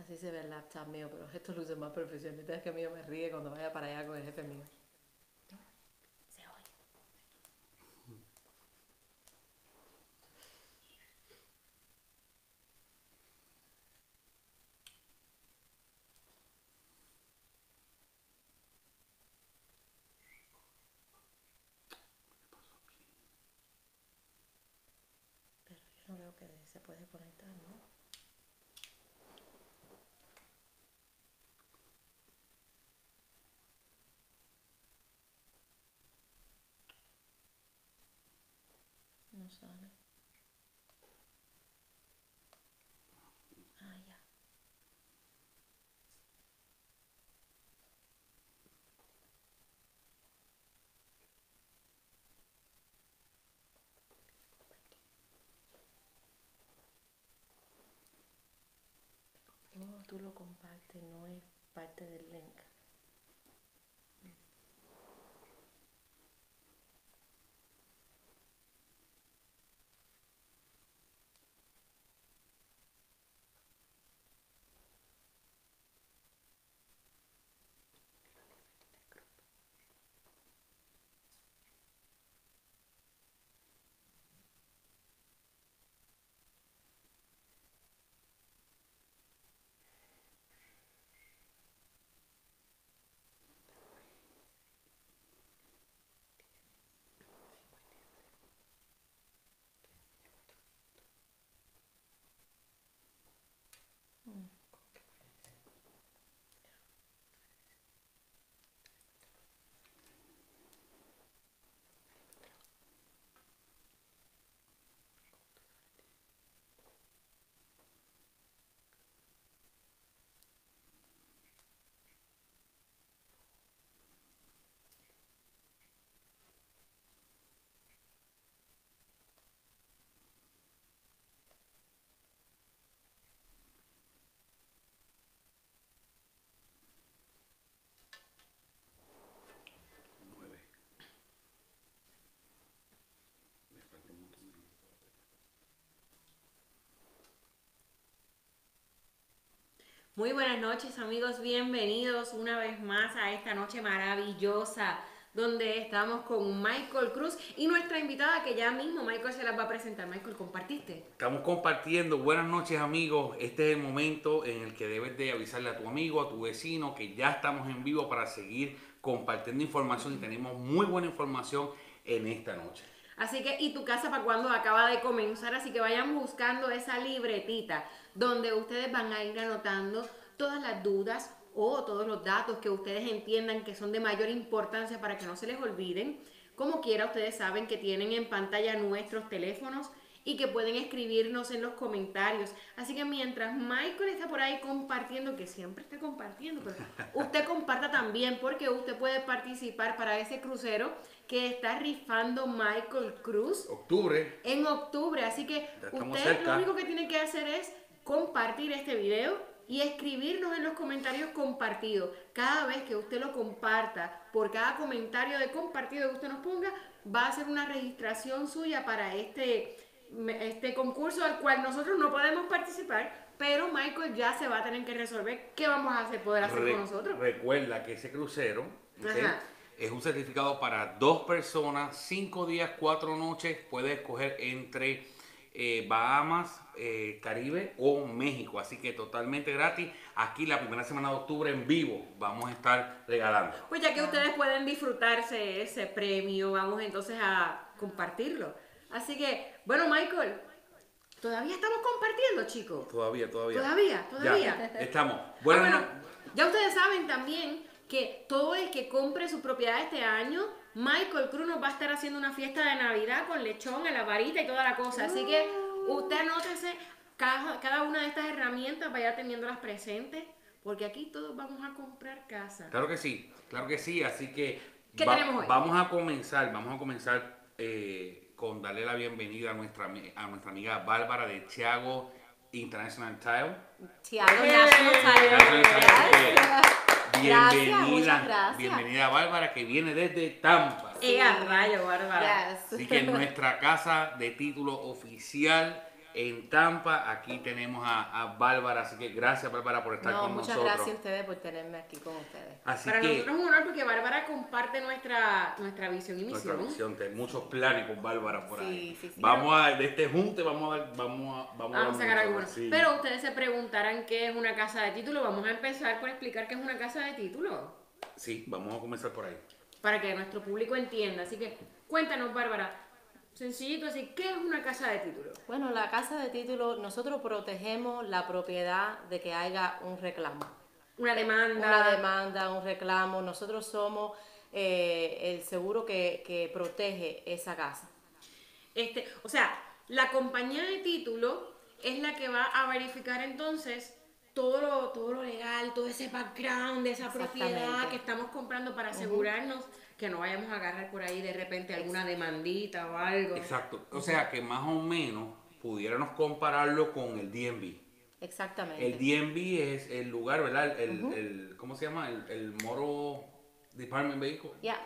Así se ve el laptop mío, pero esto luce más profesional. Es que mío me ríe cuando vaya para allá con el jefe mío. Se oye. Pero yo no veo que se puede conectar, ¿no? Sale. Ah. No, tú lo compartes, no es parte del link. Muy buenas noches amigos, bienvenidos una vez más a esta noche maravillosa donde estamos con Michael Cruz y nuestra invitada que ya mismo Michael se las va a presentar. Michael, ¿compartiste? Estamos compartiendo. Buenas noches amigos. Este es el momento en el que debes de avisarle a tu amigo, a tu vecino, que ya estamos en vivo para seguir compartiendo información y tenemos muy buena información en esta noche. Así que, ¿y tu casa para cuando acaba de comenzar? Así que vayan buscando esa libretita donde ustedes van a ir anotando todas las dudas o todos los datos que ustedes entiendan que son de mayor importancia para que no se les olviden. Como quiera, ustedes saben que tienen en pantalla nuestros teléfonos y que pueden escribirnos en los comentarios. Así que mientras Michael está por ahí compartiendo, que siempre está compartiendo, pero usted comparta también porque usted puede participar para ese crucero que está rifando Michael Cruz Octubre. en octubre. Así que usted cerca. lo único que tiene que hacer es compartir este video y escribirnos en los comentarios compartidos. Cada vez que usted lo comparta, por cada comentario de compartido que usted nos ponga, va a ser una registración suya para este, este concurso al cual nosotros no podemos participar, pero Michael ya se va a tener que resolver qué vamos a hacer, poder hacer Re- con nosotros. Recuerda que ese crucero es un certificado para dos personas, cinco días, cuatro noches. Puedes escoger entre eh, Bahamas, eh, Caribe o México. Así que totalmente gratis. Aquí la primera semana de octubre en vivo vamos a estar regalando. Pues ya que ustedes pueden disfrutarse ese premio, vamos entonces a compartirlo. Así que, bueno, Michael, todavía estamos compartiendo, chicos. Todavía, todavía. Todavía, todavía. Ya, estamos. Ah, Bueno, bueno, ya ustedes saben también que todo el que compre su propiedad este año, Michael Cruz nos va a estar haciendo una fiesta de Navidad con lechón, en la varita y toda la cosa. Así que usted anótese cada, cada una de estas herramientas, vaya teniéndolas presentes, porque aquí todos vamos a comprar casa. Claro que sí, claro que sí. Así que ¿Qué tenemos hoy? vamos a comenzar, vamos a comenzar eh, con darle la bienvenida a nuestra, a nuestra amiga Bárbara de Thiago International Tile. Tiago ¡Eh! National Tile, Gracias. Bienvenida, muchas gracias. bienvenida Bárbara que viene desde Tampa. ¡Eh, a rayo, Bárbara! Yes. Así que nuestra casa de título oficial en Tampa. Aquí tenemos a, a Bárbara, así que gracias Bárbara por estar No, con muchas nosotros. gracias a ustedes por tenerme aquí con ustedes. Así Para que nosotros es un honor porque Bárbara comparte nuestra, nuestra visión y nuestra misión. visión, de muchos planes con Bárbara por Sí, ahí. sí, sí. Vamos a, de este junte vamos a vamos a, vamos Vamos a sacar algunos. sí. Pero ustedes se preguntarán qué es una casa de título. Vamos a empezar por explicar qué es una casa de título. Sí, vamos a comenzar por ahí. Para que nuestro público entienda. Así que cuéntanos, Bárbara. Sencillito así, ¿qué es una casa de título? Bueno, la casa de título, nosotros protegemos la propiedad de que haya un reclamo. Una demanda. Una demanda, un reclamo. Nosotros somos eh, el seguro que, que protege esa casa. Este, o sea, la compañía de título es la que va a verificar entonces todo lo, todo lo legal, todo ese background de esa propiedad que estamos comprando para asegurarnos que no vayamos a agarrar por ahí de repente alguna demandita o algo. Exacto. O sea que más o menos pudiéramos compararlo con el DMV. Exactamente. El DMV es el lugar, ¿verdad? El, el- ¿Cómo se llama? El, el Moro Department Vehicle. Ya.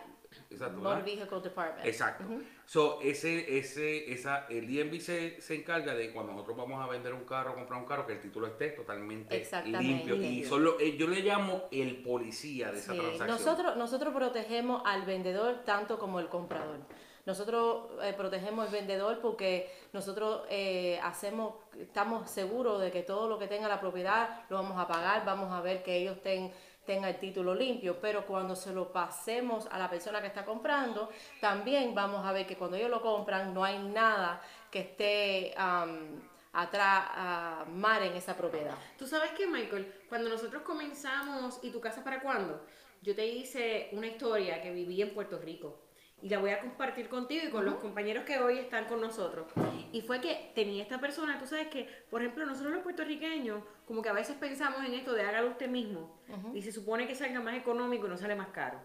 Exacto, Motor. Vehicle Department. Exacto. So, ese, ese, esa, el DMV se, se encarga de cuando nosotros vamos a vender un carro, comprar un carro, que el título esté totalmente limpio. Y son los- eh, yo le llamo el policía de esa Sí, transacción. Nosotros, nosotros protegemos al vendedor tanto como el comprador. Nosotros eh, protegemos al vendedor porque nosotros eh, hacemos, estamos seguros de que todo lo que tenga la propiedad lo vamos a pagar, vamos a ver que ellos ten- tengan el título limpio, pero cuando se lo pasemos a la persona que está comprando, también vamos a ver que cuando ellos lo compran no hay nada que esté am, atrás, mal en esa propiedad. Tú sabes que, Michael, cuando nosotros comenzamos ¿Y tu casa para cuándo? Yo te hice una historia que viví en Puerto Rico y la voy a compartir contigo y con los compañeros que hoy están con nosotros. Y fue que tenía esta persona, tú sabes que, por ejemplo, nosotros los puertorriqueños, como que a veces pensamos en esto de hágalo usted mismo y se supone que salga más económico y no sale más caro.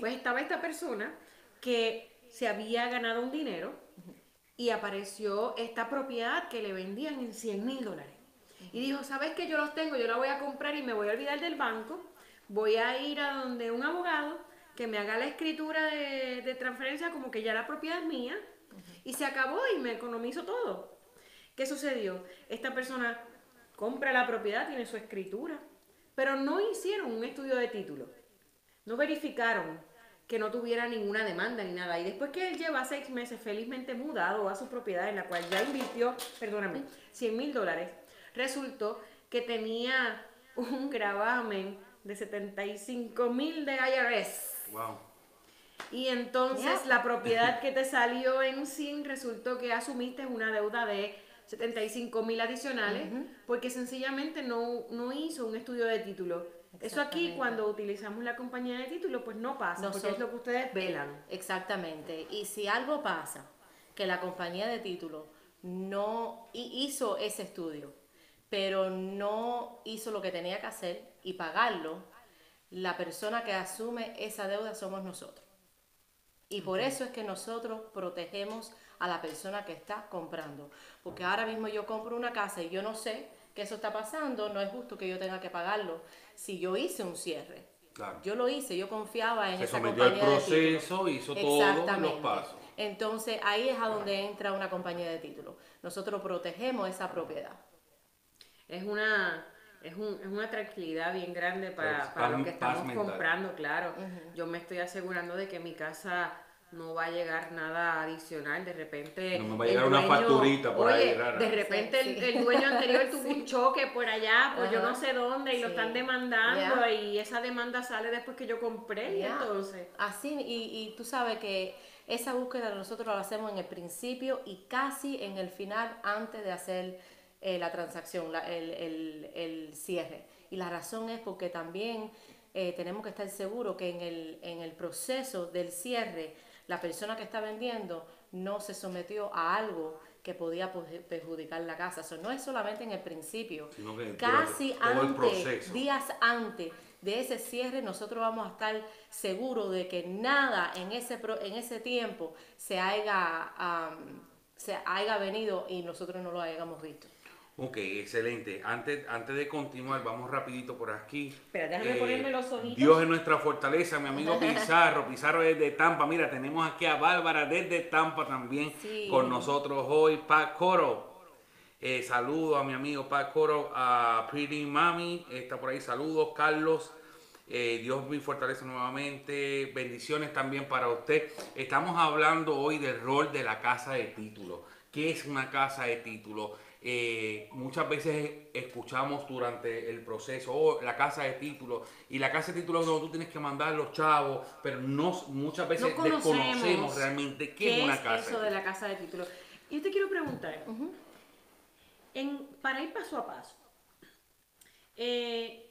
Pues estaba esta persona que se había ganado un dinero y apareció esta propiedad que le vendían en 100 mil dólares. Y dijo, ¿sabes que Yo los tengo, yo la voy a comprar y me voy a olvidar del banco. Voy a ir a donde un abogado que me haga la escritura de, transferencia como que ya la propiedad es mía. Y se acabó y me economizo todo. ¿Qué sucedió? Esta persona compra la propiedad, tiene su escritura, pero no hicieron un estudio de título. No verificaron que no tuviera ninguna demanda ni nada. Y después que él lleva seis meses felizmente mudado a su propiedad en la cual ya invirtió, perdóname, 100 mil dólares, resultó que tenía un gravamen de 75 mil de IRS. Wow. Y entonces la propiedad que te salió en SIN resultó que asumiste una deuda de 75 mil adicionales porque sencillamente no, no hizo un estudio de título. Eso aquí cuando utilizamos la compañía de título pues no pasa porque Nosotros- es lo que ustedes velan. Exactamente. Y si algo pasa, que la compañía de título no hi- hizo ese estudio, pero no hizo lo que tenía que hacer y pagarlo, la persona que asume esa deuda somos nosotros. Y por eso es que nosotros protegemos a la persona que está comprando. Porque ahora mismo yo compro una casa y yo no sé que eso está pasando, no es justo que yo tenga que pagarlo si yo hice un cierre. Claro. Yo lo hice, yo confiaba en Se esa sometió al compañía de título. proceso, hizo todos los pasos. Entonces ahí es a donde entra una compañía de título. Nosotros protegemos esa propiedad. Es una es, un- es una tranquilidad bien grande para, Pues, para lo que estamos comprando, claro. Yo me estoy asegurando de que mi casa no va a llegar nada adicional. De repente. No me va a llegar una facturita por ahí Oye, rara. de repente Sí, el, sí. el dueño anterior tuvo un choque por allá, por yo Ajá. no sé dónde, y lo están demandando, y esa demanda sale después que yo compré, y entonces. Así, y, y tú sabes que esa búsqueda nosotros la hacemos en el principio y casi en el final antes de hacer eh, la transacción, la- el, el- el cierre. Y la razón es porque también eh, tenemos que estar seguros que en el, en el proceso del cierre la persona que está vendiendo no se sometió a algo que podía perju- perjudicar la casa. Eso no es solamente en el principio, Sino que casi antes, días antes de ese cierre, nosotros vamos a estar seguros de que nada en ese, pro- en ese tiempo se haya, se haya venido y nosotros no lo hayamos visto. Ok, excelente. Antes, antes de continuar, vamos rapidito por aquí. Eh, Espera, déjame ponerme los ojitos. Dios es nuestra fortaleza, mi amigo Pizarro. Pizarro es de Tampa. Mira, tenemos aquí a Bárbara desde Tampa también Sí. con nosotros hoy. Pat Coro. Eh, saludos a mi amigo Pat Coro, a Pretty Mami, está por ahí, saludos, Carlos. Eh, Dios me fortalece nuevamente. Bendiciones también para usted. Estamos hablando hoy del rol de la casa de título. ¿Qué es una casa de título? Eh, muchas veces escuchamos durante el proceso oh, la casa de título y la casa de título es donde tú tienes que mandar los chavos, pero no muchas veces No conocemos desconocemos realmente qué, ¿Qué es una casa. eso de la casa de título? Yo te quiero preguntar, en, para ir paso a paso, eh,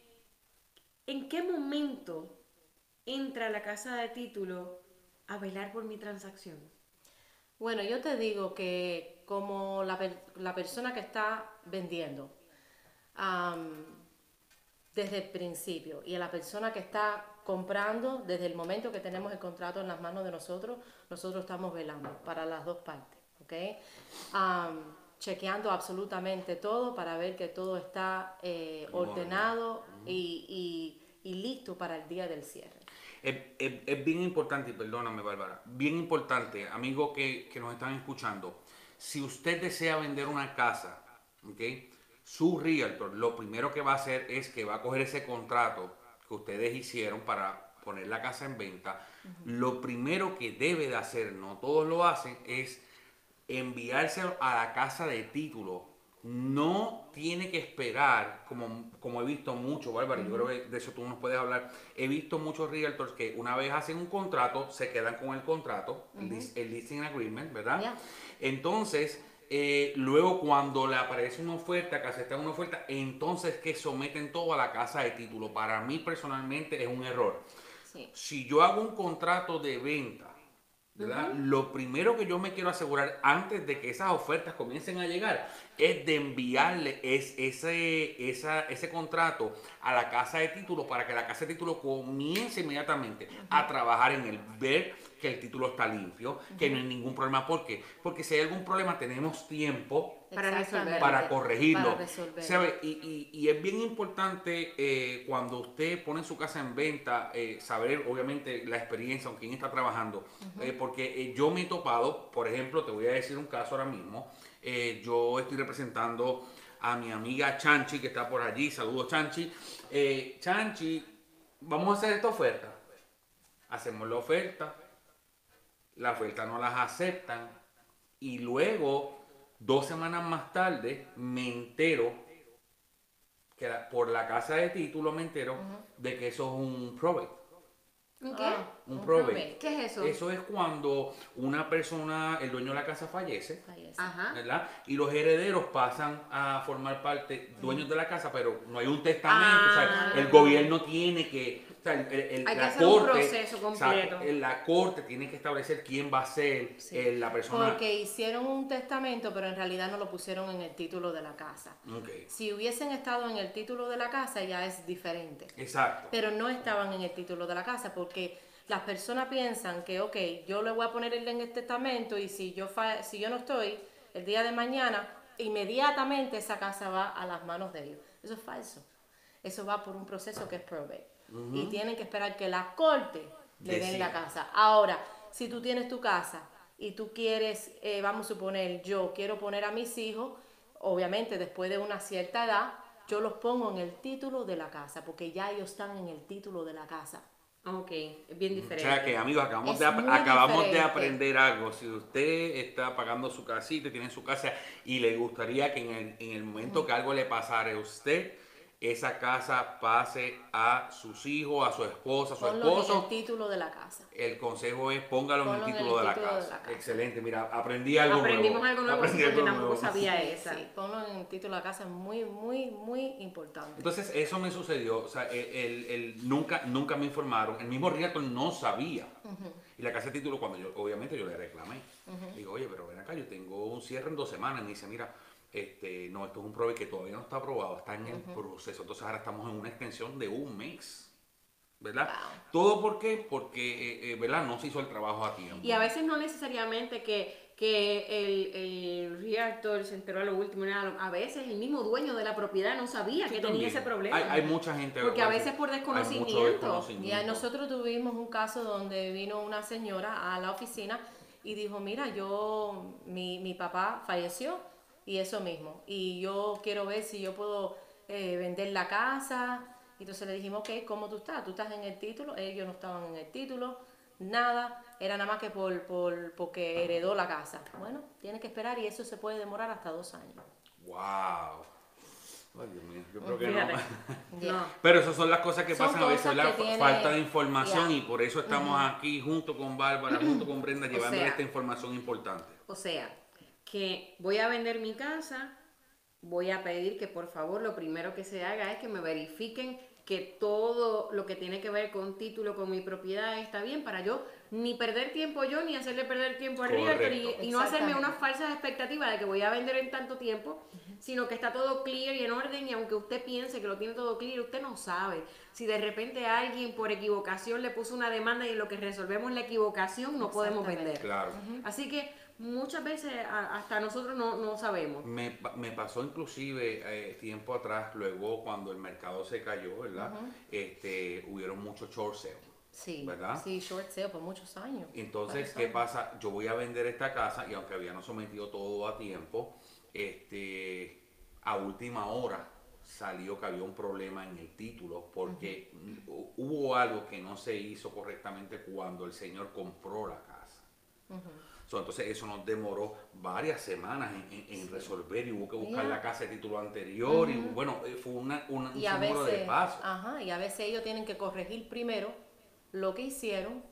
¿en qué momento entra la casa de título a velar por mi transacción? Bueno, yo te digo que como la, per- la persona que está vendiendo, desde el principio, y a la persona que está comprando, desde el momento que tenemos el contrato en las manos de nosotros, nosotros estamos velando para las dos partes, ¿ok? Chequeando absolutamente todo para ver que todo está eh, En orden. ordenado y, y- y listo para el día del cierre. Es, es- es bien importante, y perdóname Bárbara, bien importante, amigos que, que nos están escuchando, si usted desea vender una casa, ¿ok? su realtor lo primero que va a hacer es que va a coger ese contrato que ustedes hicieron para poner la casa en venta. Lo primero que debe de hacer, no todos lo hacen, es enviarse a la casa de título. No tiene que esperar, como, como he visto mucho, Bárbara, yo creo que de eso tú nos puedes hablar. He visto muchos realtors que una vez hacen un contrato, se quedan con el contrato, el lis- el listing agreement, ¿verdad? Entonces, eh, luego cuando le aparece una oferta, que aceptan una oferta, entonces que someten todo a la casa de título. Para mí personalmente es un error Sí. si yo hago un contrato de venta, ¿verdad? Lo primero que yo me quiero asegurar antes de que esas ofertas comiencen a llegar es de enviarle es, ese, esa- ese contrato a la casa de título para que la casa de título comience inmediatamente a trabajar en el ver que el título está limpio, que no hay ningún problema. ¿Por qué? Porque si hay algún problema tenemos tiempo Para resolverlo. para corregirlo. Para resolverlo. ¿Sabe? Y, y- y es bien importante eh, cuando usted pone su casa en venta, eh, saber obviamente la experiencia con quién está trabajando. Eh, porque eh, yo me he topado, por ejemplo, te voy a decir un caso ahora mismo. eh, yo estoy representando a mi amiga Chanchi, que está por allí. Saludos, Chanchi. Eh, Chanchi, vamos a hacer esta oferta. Hacemos la oferta. La oferta no las aceptan. Y luego, dos semanas más tarde, me entero, que la- por la casa de título me entero de que eso es un probate. ¿Un qué? Ah, Un un probate. probate. ¿Qué es eso? Eso es cuando una persona, el dueño de la casa fallece. ¿verdad? Y los herederos pasan a formar parte, dueños de la casa, pero no hay un testamento. o sea, Ah. el gobierno tiene que, sea, el- el- Hay que hacer un proceso completo. exacto, el- la corte tiene que establecer quién va a ser Sí. eh, la persona. Porque hicieron un testamento, pero en realidad no lo pusieron en el título de la casa. Si hubiesen estado en el título de la casa ya es diferente. Exacto. Pero no estaban en el título de la casa porque las personas piensan que, ok, yo le voy a poner en el testamento y si yo, si yo no estoy el día de mañana, inmediatamente esa casa va a las manos de ellos. Eso es falso. Eso va por un proceso que es probate. Y tienen que esperar que la corte le den la casa. Ahora, si tú tienes tu casa y tú quieres, eh, vamos a suponer, yo quiero poner a mis hijos, obviamente después de una cierta edad, yo los pongo en el título de la casa, porque ya ellos están en el título de la casa. Ok, es bien O diferente. sea que amigos, acabamos, Es de, acabamos de aprender algo. Si usted está pagando su casita, tiene su casa y le gustaría que en el, en el momento que algo le pasara a usted, esa casa pase a sus hijos, a su esposa, a su Ponlo en el esposo. título de la casa. El consejo es póngalo en el Ponlo en el título, de, la de casa. la casa. Excelente, mira, aprendí algo Aprendimos nuevo. algo nuevo Aprendí porque algo tampoco nuevo. sabía esa. Sí, ponlo en el título de la casa es muy, muy, muy importante. Entonces, eso me sucedió. O sea, el, el- el- nunca, nunca me informaron. El mismo realtor no sabía. Y la casa de título, cuando yo, obviamente, yo le reclamé. Digo, oye, pero ven acá, yo tengo un cierre en dos semanas. Y me dice, mira, este, no, esto es un probate que todavía no está aprobado, está en el proceso. Entonces, ahora estamos en una extensión de un mes. ¿Verdad? Wow. ¿Todo por qué? Porque, eh, eh, ¿verdad? No se hizo el trabajo a tiempo. Y a veces no necesariamente que, que el, el realtor se enteró a lo último, a veces el mismo dueño de la propiedad no sabía Sí, que también. tenía ese problema. Hay, hay mucha gente. Porque a veces por desconocimiento. Ya nosotros tuvimos un caso donde vino una señora a la oficina y dijo, mira, yo, mi, mi papá falleció y eso mismo. Y yo quiero ver si yo puedo eh, vender la casa. Entonces le dijimos, ok, ¿cómo tú estás? ¿Tú estás en el título? Ellos no estaban en el título, nada. Era nada más que por, por, porque heredó la casa. Bueno, tiene que esperar y eso se puede demorar hasta dos años. ¡Wow! Ay, Dios mío, yo creo que Fíjate. no. Pero esas son las cosas que Son pasan a veces, la tiene- falta de información y por eso estamos aquí junto con Bárbara, junto con Brenda, llevando sea, esta información importante. O sea, que voy a vender mi casa, voy a pedir que por favor lo primero que se haga es que me verifiquen que todo lo que tiene que ver con título, con mi propiedad está bien para yo ni perder tiempo yo ni hacerle perder tiempo al realtor y, y no hacerme unas falsas expectativas de que voy a vender en tanto tiempo, sino que está todo clear y en orden y aunque usted piense que lo tiene todo clear, usted no sabe. Si de repente alguien por equivocación le puso una demanda y en lo que resolvemos la equivocación no podemos vender. Claro. Así que muchas veces hasta nosotros no, no sabemos. Me, me pasó inclusive eh, tiempo atrás, luego cuando el mercado se cayó, ¿verdad? este, hubieron muchos short sales. Sí, ¿Verdad? sí, short sale por muchos años. Entonces, ¿qué años. pasa? Yo voy a vender esta casa y aunque habíamos sometido todo a tiempo, este, a última hora salió que había un problema en el título porque hu- hubo algo que no se hizo correctamente cuando el señor compró la casa. So, entonces eso nos demoró varias semanas en, en- en resolver y hubo que buscar la casa de título anterior y bueno, eh, fue una, una- un sinnúmero de pasos. ajá, y a veces ellos tienen que corregir primero lo que hicieron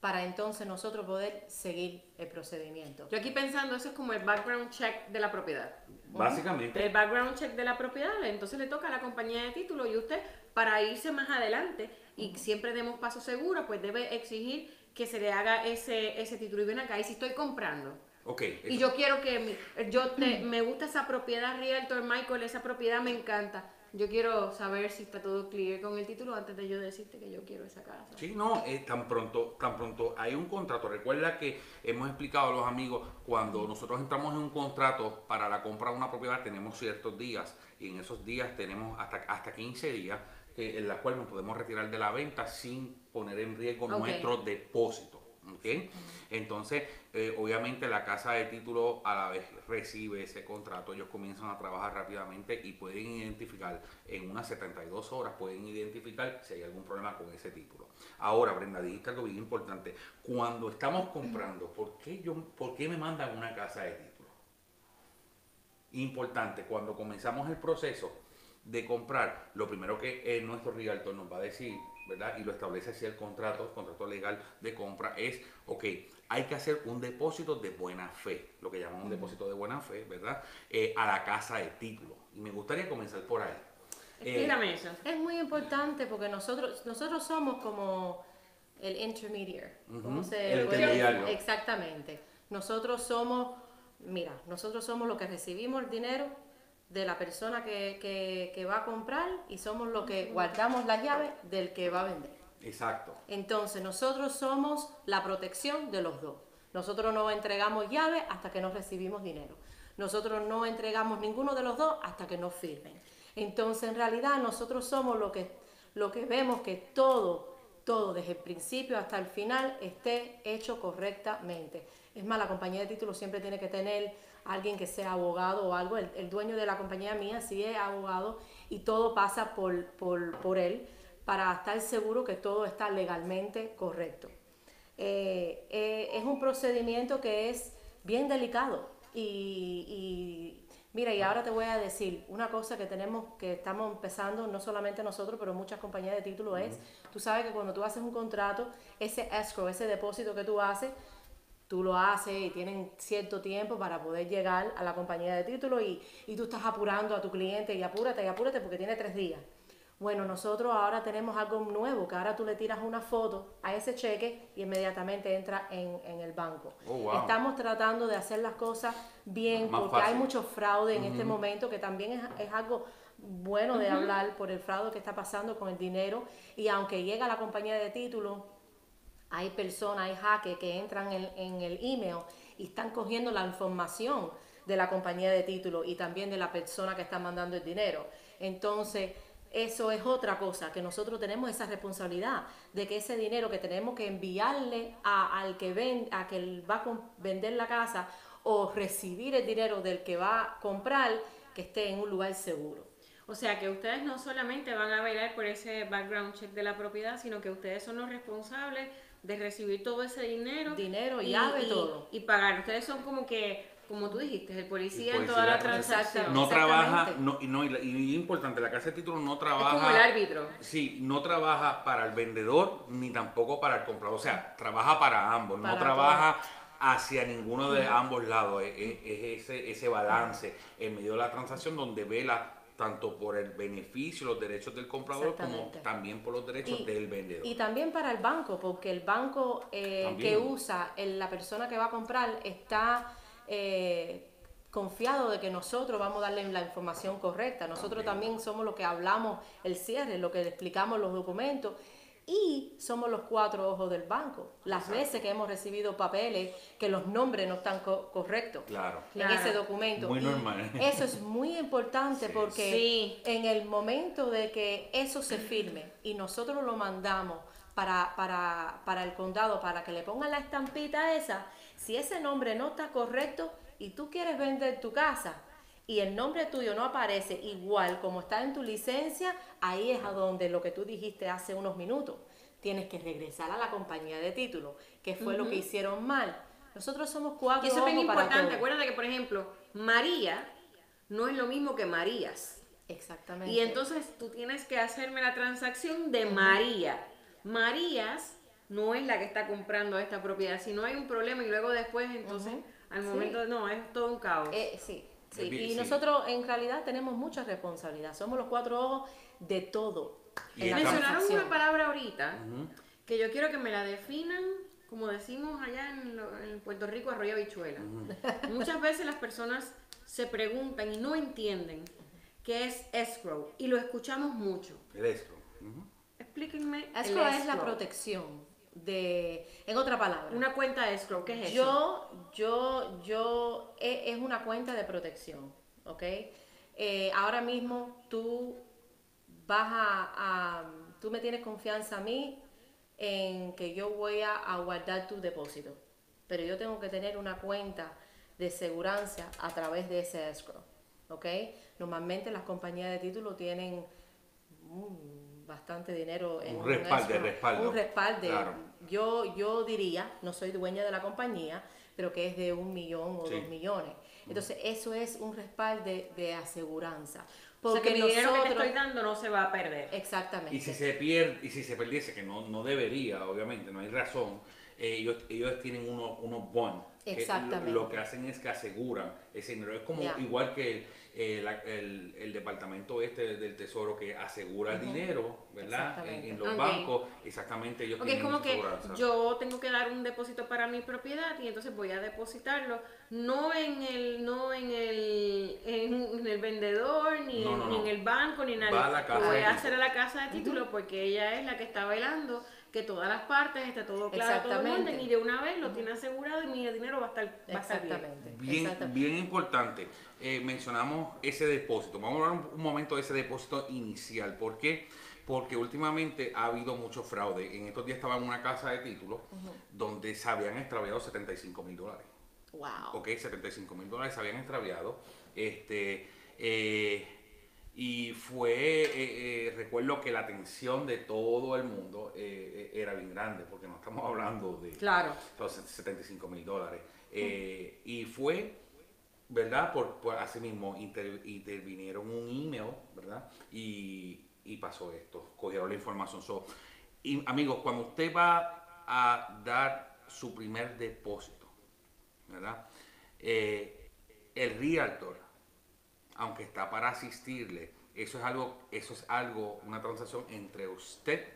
para entonces nosotros poder seguir el procedimiento. Yo aquí pensando, eso es como el background check de la propiedad. Básicamente, El background check de la propiedad, entonces le toca a la compañía de título y usted, para irse más adelante y siempre demos paso seguro, pues debe exigir que se le haga ese, ese título. Y ven acá, y si estoy comprando, ok. y yo quiero que mi- yo te- me gusta esa propiedad Realtor Michael, esa propiedad me encanta. Yo quiero saber si está todo clear con el título antes de yo decirte que yo quiero esa casa. Sí, no, eh, tan pronto, tan pronto hay un contrato. Recuerda que hemos explicado a los amigos, cuando nosotros entramos en un contrato para la compra de una propiedad, tenemos ciertos días, y en esos días tenemos hasta, hasta 15 días, eh, en la cual nos podemos retirar de la venta sin poner en riesgo nuestro depósito. ¿ok? Entonces, eh, obviamente la casa de título a la vez recibe ese contrato, ellos comienzan a trabajar rápidamente y pueden identificar en unas 72 horas, pueden identificar si hay algún problema con ese título. Ahora, Brenda, dijiste algo bien importante. Cuando estamos comprando, ¿por qué, yo, ¿por qué me mandan una casa de título? Importante, cuando comenzamos el proceso de comprar, lo primero que eh, nuestro realtor nos va a decir, ¿verdad? Y lo establece así el contrato, el contrato legal de compra, es, ok, hay que hacer un depósito de buena fe, lo que llaman un depósito de buena fe, ¿verdad? Eh, a la casa de título. Y me gustaría comenzar por ahí. Eh, Explícame eso. Es muy importante porque nosotros, nosotros somos como el intermediary. ¿Cómo Ujú, se el intermediario. Exactamente. Nosotros somos, mira, nosotros somos los que recibimos el dinero de la persona que, que- que va a comprar y somos los que guardamos la llave del que va a vender. exacto. Entonces, nosotros somos la protección de los dos. Nosotros no entregamos llave hasta que no recibimos dinero. Nosotros no entregamos ninguno de los dos hasta que nos firmen. Entonces, en realidad, nosotros somos lo que, lo que vemos que todo, todo, desde el principio hasta el final, esté hecho correctamente. Es más, la compañía de títulos siempre tiene que tener alguien que sea abogado o algo. El, el dueño de la compañía mía sí es abogado y todo pasa por, por, por él para estar seguro que todo está legalmente correcto. Eh, eh, es un procedimiento que es bien delicado y, y mira, y ahora te voy a decir una cosa que tenemos, que estamos empezando, no solamente nosotros, pero muchas compañías de título es, tú sabes que cuando tú haces un contrato, ese escrow, ese depósito que tú haces, tú lo haces y tienen cierto tiempo para poder llegar a la compañía de título y, y tú estás apurando a tu cliente y apúrate y apúrate porque tiene tres días. Bueno, nosotros ahora tenemos algo nuevo, que ahora tú le tiras una foto a ese cheque y inmediatamente entra en, en el banco. Oh, wow. Estamos tratando de hacer las cosas bien Más porque hay mucho fraude en este momento, que también es, es algo bueno de hablar por el fraude que está pasando con el dinero. Y aunque llega la compañía de título, hay personas, hay hackers que entran en, el email y están cogiendo la información de la compañía de título y también de la persona que está mandando el dinero. Entonces, eso es otra cosa, que nosotros tenemos esa responsabilidad de que ese dinero que tenemos que enviarle a, al que que va a vender la casa o recibir el dinero del que va a comprar que esté en un lugar seguro. O sea que ustedes no solamente van a velar por ese background check de la propiedad, sino que ustedes son los responsables de recibir todo ese dinero. Dinero, llave, y, todo. Y pagar. Ustedes son como que, como tú dijiste, el policía, El en toda la transacción. No trabaja, no, y, no, y, y importante, la casa de título no Es trabaja. como el árbitro. Sí, no trabaja para el vendedor ni tampoco para el comprador. O sea, trabaja para ambos, Para no trabaja hacia ninguno de ambos lados. Es, es- es ese, ese balance en medio de la transacción donde vela tanto por el beneficio, los derechos del comprador, como también por los derechos Y- del vendedor. Y también para el banco, porque el banco eh, que usa el- la persona que va a comprar está eh, confiado de que nosotros vamos a darle la información correcta. Nosotros También. también somos los que hablamos el cierre, lo que le explicamos los documentos y somos los cuatro ojos del banco. Las Exacto. veces que hemos recibido papeles que los nombres no están co- correctos Claro. en Claro. ese documento. Muy normal. Eso es muy importante Sí. porque Sí. en el momento de que eso se firme y nosotros lo mandamos para, para, para el condado, para que le pongan la estampita esa, si ese nombre no está correcto y tú quieres vender tu casa y el nombre tuyo no aparece igual como está en tu licencia, ahí es a donde lo que tú dijiste hace unos minutos. Tienes que regresar a la compañía de título, que fue lo que hicieron mal. Nosotros somos cuatro Y eso es bien importante. Acuérdate que, por ejemplo, María no es lo mismo que Marías. Exactamente. Y entonces tú tienes que hacerme la transacción de María. Marías no es la que está comprando esta propiedad. Si no hay un problema y luego después, entonces, Ujú. al Sí. momento, no, es todo un caos. Eh, sí, sí. Y sí. nosotros en realidad tenemos mucha responsabilidad. Somos los cuatro ojos de todo. Y en la esta- Mencionaron una palabra ahorita que yo quiero que me la definan, como decimos allá en, lo- en Puerto Rico, arroyo habichuela. Muchas veces las personas se preguntan y no entienden qué es escrow y lo escuchamos mucho. El escrow. Ujú. Explíquenme. el Escrow es la escrow. protección de, en otra palabra. Una cuenta escrow, ¿qué es eso? Yo, yo, yo, e- es una cuenta de protección, ¿ok? Eh, ahora mismo tú vas a, a- tú me tienes confianza a mí en que yo voy a, a guardar tu depósito, pero yo tengo que tener una cuenta de seguridad a través de ese escrow, ¿ok? Normalmente las compañías de título tienen mm, bastante dinero en Un respaldo, escrow, respaldo. un respaldo. Claro. Yo, yo diría, no soy dueña de la compañía, pero que es de un millón o Sí. dos millones. Entonces, eso es un respaldo de, de aseguranza. o sea, Porque que mi dinero que te estoy dando no se va a perder. Exactamente. Y si se pierde, y si se perdiese, que no, no debería, obviamente, no hay razón, eh, ellos, ellos tienen unos, unos bonds. que Exactamente. Lo, lo que hacen es que aseguran ese dinero. Es como igual que eh, la- el, el departamento este del tesoro que asegura el dinero, ¿verdad? En, los bancos, exactamente ellos Ok, es como que yo tengo que dar un depósito para mi propiedad y entonces voy a depositarlo no en el no en el en, en el vendedor ni, No, en, no, ni en el banco ni en nadie. Va a la Lo casa voy a hacer a la casa de título porque ella es la que está velando que todas las partes esté todo claro, todo Exactamente. orden y de una vez lo tiene asegurado y mi dinero va a estar, va a estar bien. Exactamente. Bien, exactamente. bien importante, eh, mencionamos ese depósito. Vamos a hablar un, un momento de ese depósito inicial. ¿Por qué? Porque últimamente ha habido mucho fraude. En estos días estaba en una casa de títulos donde se habían extraviado 75 mil dólares. Wow. Ok, 75 mil dólares se habían extraviado. Este, eh, y fue, eh, eh, recuerdo que la atención de todo el mundo eh, era bien grande, porque no estamos hablando de Claro. los 75 mil dólares. Eh, y fue, ¿verdad? Por, por así mismo inter- intervinieron un email, ¿verdad? Y, y pasó esto, cogieron la información. So, y, amigos, cuando usted va a dar su primer depósito, ¿verdad? El realtor, aunque está para asistirle, eso es algo, eso es algo, una transacción entre usted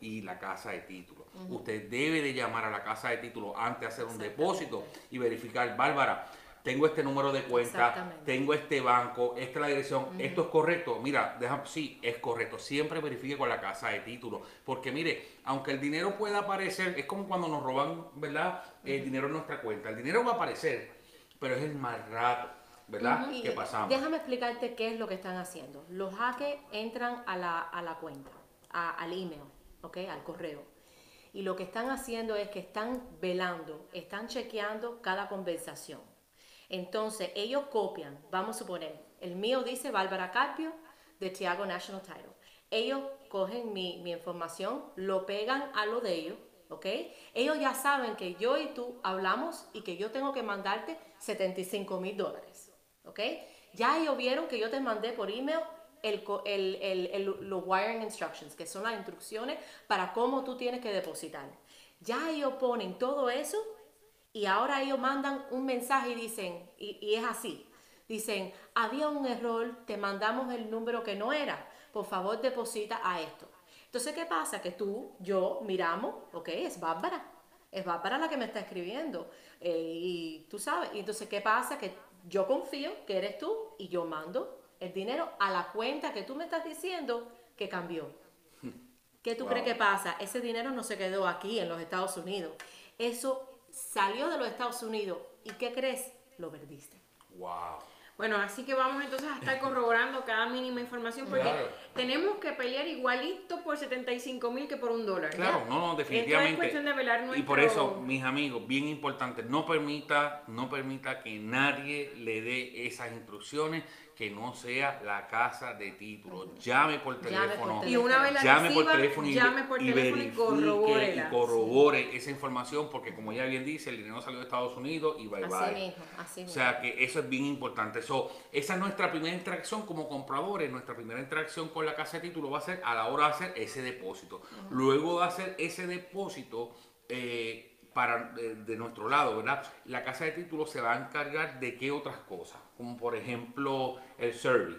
y la casa de título. Usted debe de llamar a la casa de título antes de hacer un depósito y verificar, Bárbara, tengo este número de cuenta, tengo este banco, esta es la dirección, esto es correcto. Mira, deja, sí, es correcto. Siempre verifique con la casa de título. Porque mire, aunque el dinero pueda aparecer, es como cuando nos roban, ¿verdad? El dinero en nuestra cuenta. El dinero va a aparecer, pero es el más rato, ¿verdad? Y Que pasamos. Déjame explicarte qué es lo que están haciendo. Los hackers entran a la, a la cuenta, a- al email, ¿ok? Al correo. Y lo que están haciendo es que están velando, están chequeando cada conversación. Entonces, ellos copian, vamos a suponer, el mío dice Bárbara Carpio de Tiago National Title. Ellos cogen mi, mi información, lo pegan a lo de ellos, ¿ok? Ellos ya saben que yo y tú hablamos y que yo tengo que mandarte 75 mil dólares, ¿ok? Ya ellos vieron que yo te mandé por email el, el- el- los wiring instructions, que son las instrucciones para cómo tú tienes que depositar. Ya ellos ponen todo eso y ahora ellos mandan un mensaje y dicen, y, y es así, dicen, había un error, te mandamos el número que no era, por favor deposita a esto. Entonces, ¿qué pasa? Que tú, yo, miramos, ok, es Bárbara, es Bárbara la que me está escribiendo. eh, y tú sabes, y entonces, ¿qué pasa? Que yo confío que eres tú y yo mando el dinero a la cuenta que tú me estás diciendo que cambió. ¿Qué tú Wow. crees que pasa? Ese dinero no se quedó aquí en los Estados Unidos. Eso salió de los Estados Unidos. ¿Y qué crees? Lo perdiste. Wow. Bueno, así que vamos entonces a estar corroborando cada mínima información porque Claro. tenemos que pelear igualito por 75 mil que por un dólar. ¿ya? Claro, no, no, definitivamente. es cuestión de velar Y por nuestro- eso, mis amigos, bien importante, no permita, no permita que nadie le dé esas instrucciones que no sea la casa de título. Llame por teléfono. Y una vez la llame por teléfono y, llame por y teléfono y verifique corrobórela. y corrobore esa información porque como ya bien dice, el dinero salió de Estados Unidos y bye Así bye. mismo, así O mismo. sea que eso es bien importante. So, esa es nuestra primera interacción como compradores. Nuestra primera interacción con la casa de título va a ser a la hora de hacer ese depósito. Luego de hacer ese depósito, eh, para, de, de nuestro lado, ¿verdad? La casa de título se va a encargar de qué otras cosas, como por ejemplo el survey.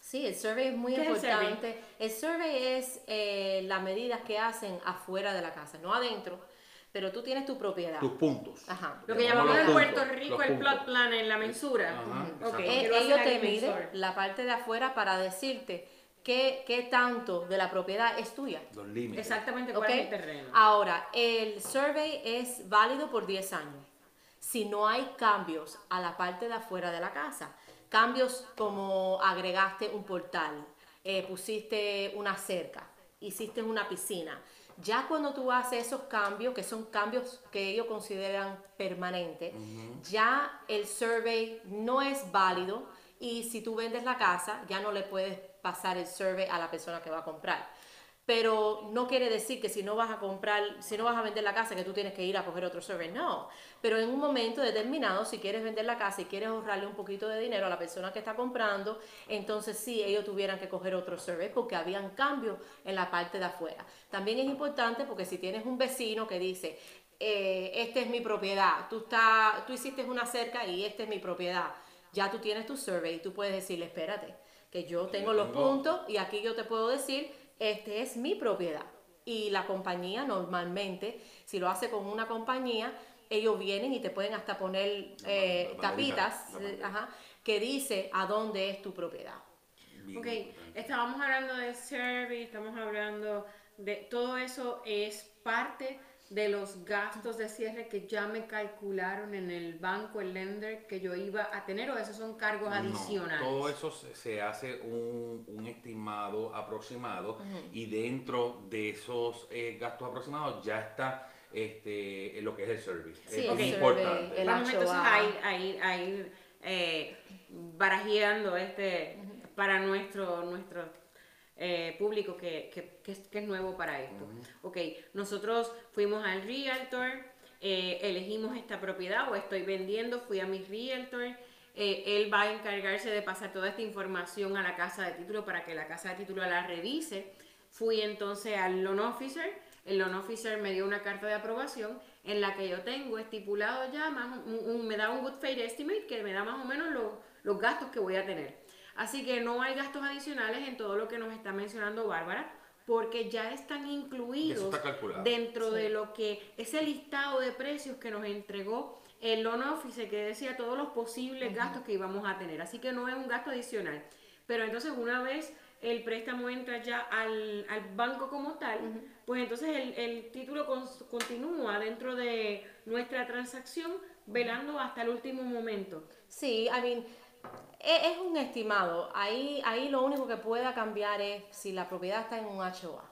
Sí, el survey es muy ¿Qué es el survey? importante. El survey es eh, las medidas que hacen afuera de la casa, no adentro, pero tú tienes tu propiedad. tus puntos. Ajá. Lo que Llamamos en Puerto Rico el puntos. plot plan en la mensura. Ajá, Ok, exacto. Eh, ellos el te miden la parte de afuera para decirte qué, qué tanto de la propiedad es tuya. Los límites. Exactamente cuál es el terreno. Ahora, el survey es válido por 10 años. Si no hay cambios a la parte de afuera de la casa, cambios como agregaste un portal, eh, pusiste una cerca, hiciste una piscina, ya cuando tú haces esos cambios, que son cambios que ellos consideran permanentes, ya el survey no es válido y si tú vendes la casa, ya no le puedes pasar el survey a la persona que va a comprar. Pero no quiere decir que si no vas a comprar, si no vas a vender la casa, que tú tienes que ir a coger otro survey. No. Pero en un momento determinado, si quieres vender la casa y quieres ahorrarle un poquito de dinero a la persona que está comprando, entonces sí, ellos tuvieran que coger otro survey porque habían cambios en la parte de afuera. También es importante porque si tienes un vecino que dice, eh, esta es mi propiedad, tú, está, tú hiciste una cerca y esta es mi propiedad, ya tú tienes tu survey y tú puedes decirle, espérate, que yo tengo los puntos y aquí yo te puedo decir, este es mi propiedad. Y la compañía normalmente, si lo hace con una compañía, ellos vienen y te pueden hasta poner eh, la tapitas la eh, ajá, que dice a dónde es tu propiedad. Bien Ok, estábamos hablando de survey, estamos hablando de todo eso es parte de los gastos de cierre que ya me calcularon en el banco, el lender que yo iba a tener o esos son cargos No, adicionales. todo eso se, hace un, un estimado aproximado y dentro de esos eh, gastos aproximados ya está este, lo que es el service. Sí, es survey, importante. el Vamos entonces a ir, a ir, a ir eh, barajeando este para nuestro, nuestro eh, público que, que- que es, que es nuevo para esto. Ok, nosotros fuimos al realtor, eh, elegimos esta propiedad o estoy vendiendo, fui a mi realtor. eh, él va a encargarse de pasar toda esta información a la casa de título para que la casa de título la revise. Fui entonces al loan officer, el loan officer me dio una carta de aprobación en la que yo tengo estipulado ya, más, un- un- me da un good faith estimate que me da más o menos lo- los gastos que voy a tener. Así que no hay gastos adicionales en todo lo que nos está mencionando Bárbara, porque ya están incluidos dentro de lo que ese listado de precios que nos entregó el loan officer que decía todos los posibles gastos que íbamos a tener. Así que no es un gasto adicional. Pero entonces una vez el préstamo entra ya al, al banco como tal, pues entonces el, el título cons- continúa dentro de nuestra transacción velando hasta el último momento. Sí, I mean, es un estimado. Ahí, ahí lo único que pueda cambiar es si la propiedad está en un HOA.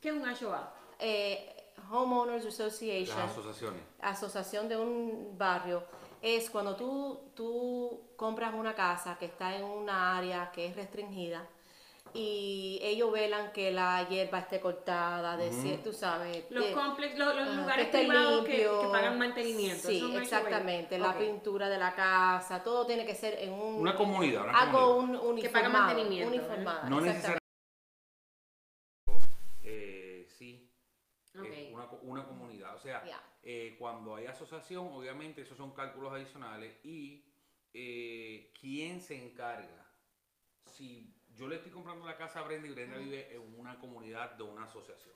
¿Qué es un HOA? Eh, Homeowners Association. Las asociaciones. asociación de un barrio, es cuando tú, tú compras una casa que está en una área que es restringida y ellos velan que la hierba esté cortada, de cier- tú sabes. Los, de- complex, los, los Ajá, lugares que privados que, limpio. que pagan mantenimiento. Sí, exactamente. La pintura de la casa, todo tiene que ser en un. Una comunidad, una algo comunidad. un, Que paga uniformado, mantenimiento, ¿eh? uniformado, No necesariamente. Eh, sí, Ok. es una, co- una comunidad. O sea, eh, cuando hay asociación, obviamente esos son cálculos adicionales. Y eh, quién se encarga. Si yo le estoy comprando la casa a Brenda y Brenda vive en una comunidad de una asociación.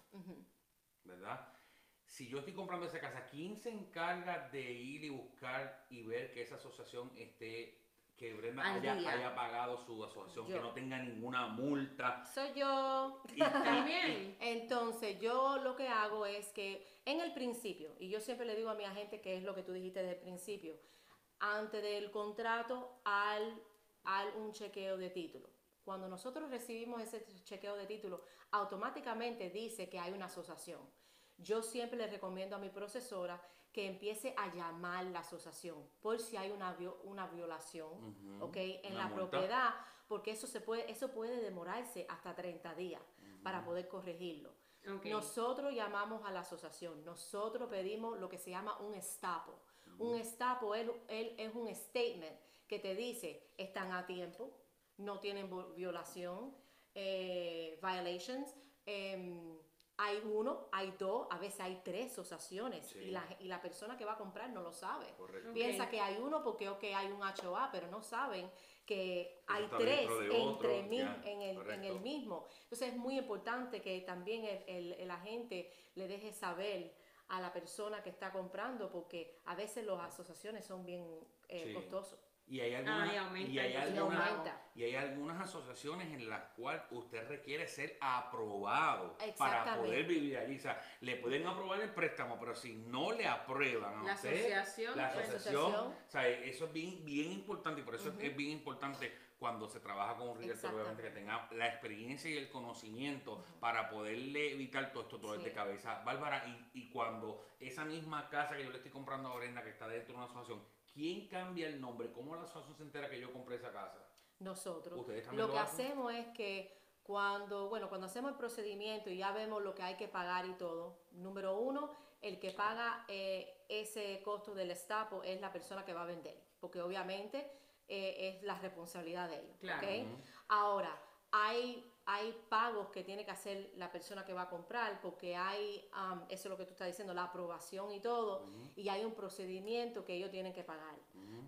¿verdad? Si yo estoy comprando esa casa, ¿quién se encarga de ir y buscar y ver que esa asociación esté, que Brenda haya, pagado su asociación, que no tenga ninguna multa? Soy yo. Y- También. Entonces, yo lo que hago es que en el principio, y yo siempre le digo a mi agente que es lo que tú dijiste desde el principio, antes del contrato al, al un chequeo de título. Cuando nosotros recibimos ese chequeo de título, automáticamente dice que hay una asociación. Yo siempre le recomiendo a mi procesora que empiece a llamar la asociación por si hay una, una violación ¿ok? en una la multa. propiedad, porque eso, se puede, eso puede demorarse hasta 30 días para poder corregirlo. Nosotros llamamos a la asociación, nosotros pedimos lo que se llama un estapo. Un estapo es, él- es un statement que te dice, están a tiempo, no tienen violación, eh, violations, em, hay uno, hay dos, a veces hay tres asociaciones Sí. y, la, y la persona que va a comprar no lo sabe. Correcto. Piensa que hay uno porque hay un HOA, pero no saben que hay tres otro, entre ya, en, el, en el mismo. Entonces es muy importante que también el, el- el agente le deje saber a la persona que está comprando porque a veces las asociaciones son bien eh, Sí. costosos. Y hay algunas, Ah, y aumenta y hay algunas- y hay algunas asociaciones en las cuales usted requiere ser aprobado para poder vivir allí. O sea, le pueden aprobar el préstamo, pero si no le aprueban a La usted, asociación, la asociación, asociación. o sea, eso es bien, bien importante y por eso es bien importante cuando se trabaja con un realtor, obviamente que tenga la experiencia y el conocimiento para poderle evitar todo esto, todo Sí. de cabeza. Bárbara, y, y cuando esa misma casa que yo le estoy comprando a Brenda, que está dentro de una asociación, ¿quién cambia el nombre? ¿Cómo la asociación se entera que yo compré esa casa? Nosotros. ¿Ustedes también Lo lo que hacen? hacemos es que cuando, bueno, cuando hacemos el procedimiento y ya vemos lo que hay que pagar y todo, número uno, el que paga eh, ese costo del estapo es la persona que va a vender, porque obviamente eh, es la responsabilidad de ellos. Claro. Ahora, hay, hay pagos que tiene que hacer la persona que va a comprar, porque hay, um, eso es lo que tú estás diciendo, la aprobación y todo, y hay un procedimiento que ellos tienen que pagar.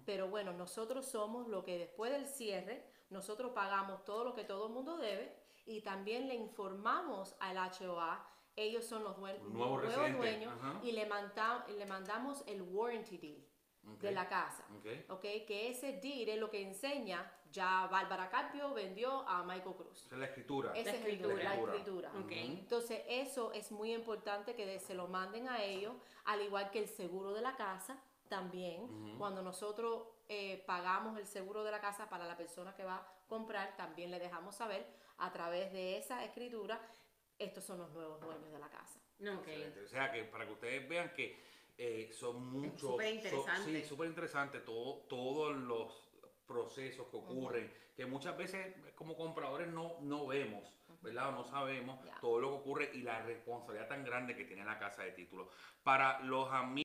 Pero bueno, nosotros somos lo que después del cierre, nosotros pagamos todo lo que todo el mundo debe y también le informamos al HOA, ellos son los Nuevo nuevos dueños, ajá. y le, manda- le mandamos el warranty de la casa. Ok. ¿ok? Que ese deed es lo que enseña, ya Bárbara Carpio vendió a Michael Cruz. Esa es la escritura. Esa es escritura. la escritura. Ok. Entonces, eso es muy importante que se lo manden a ellos, al igual que el seguro de la casa también. Cuando nosotros eh, pagamos el seguro de la casa para la persona que va a comprar, también le dejamos saber a través de esa escritura, estos son los nuevos dueños de la casa. Ok. Excelente. O sea, que para que ustedes vean que eh, son muchos. súper interesante. sí, súper interesante todo, todos los procesos que ocurren, que muchas veces como compradores no, no vemos, ¿verdad? O no sabemos todo lo que ocurre y la responsabilidad tan grande que tiene la casa de títulos. Para los amigos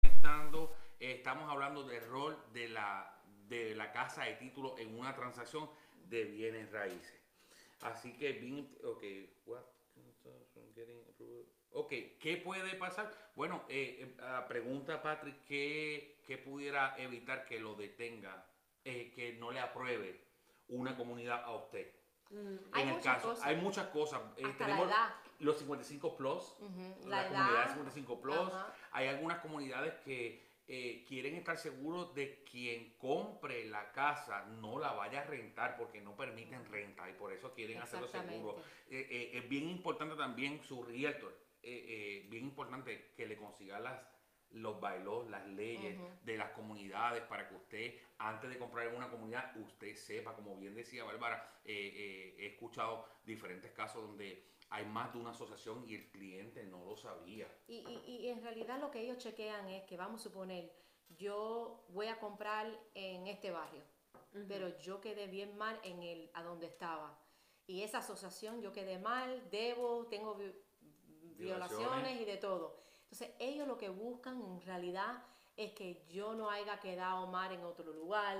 que están conectando, eh, estamos hablando del rol de la, de la casa de títulos en una transacción de bienes raíces. Así que, bien, ok, what- Ok, ¿qué puede pasar? Bueno, eh, eh, ah, pregunta Patrick, ¿qué, qué pudiera evitar que lo detenga, eh, que no le apruebe una comunidad a usted? Mm, Hay en el muchas caso, cosas. hay muchas cosas. Hasta la tenemos edad. los 55 plus, Ujú, la, la comunidad edad. 55 plus. Hay algunas comunidades que eh, quieren estar seguros de quien compre la casa no la vaya a rentar porque no permiten renta y por eso quieren hacerlo seguro. Eh, es bien importante también su realtor, eh, eh, bien importante que le consiga las los bailos, las leyes Ujú. de las comunidades para que usted, antes de comprar en una comunidad, usted sepa, como bien decía Bárbara, eh, eh, he escuchado diferentes casos donde hay más de una asociación y el cliente no lo sabía. Y, y- y en realidad lo que ellos chequean es que, vamos a suponer, yo voy a comprar en este barrio, pero yo quedé bien mal en el a donde estaba. Y esa asociación yo quedé mal, debo, tengo violaciones Violaciones. y de todo. Entonces, ellos lo que buscan en realidad es que yo no haya quedado mal en otro lugar,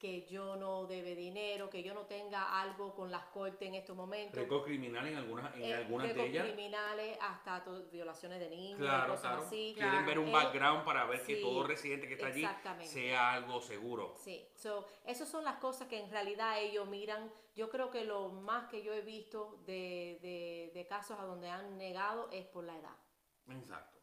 que yo no debe dinero, que yo no tenga algo con las cortes en estos momentos. Récord criminal en algunas, en Eh, algunas de ellas. criminales hasta violaciones de niños, Claro, cosas claro. así. Quieren ver un Eh, background para ver que sí, todo residente que está allí sea algo seguro. Sí, so, esas son las cosas que en realidad ellos miran. Yo creo que lo más que yo he visto de, de, de casos a donde han negado es por la edad. Exacto.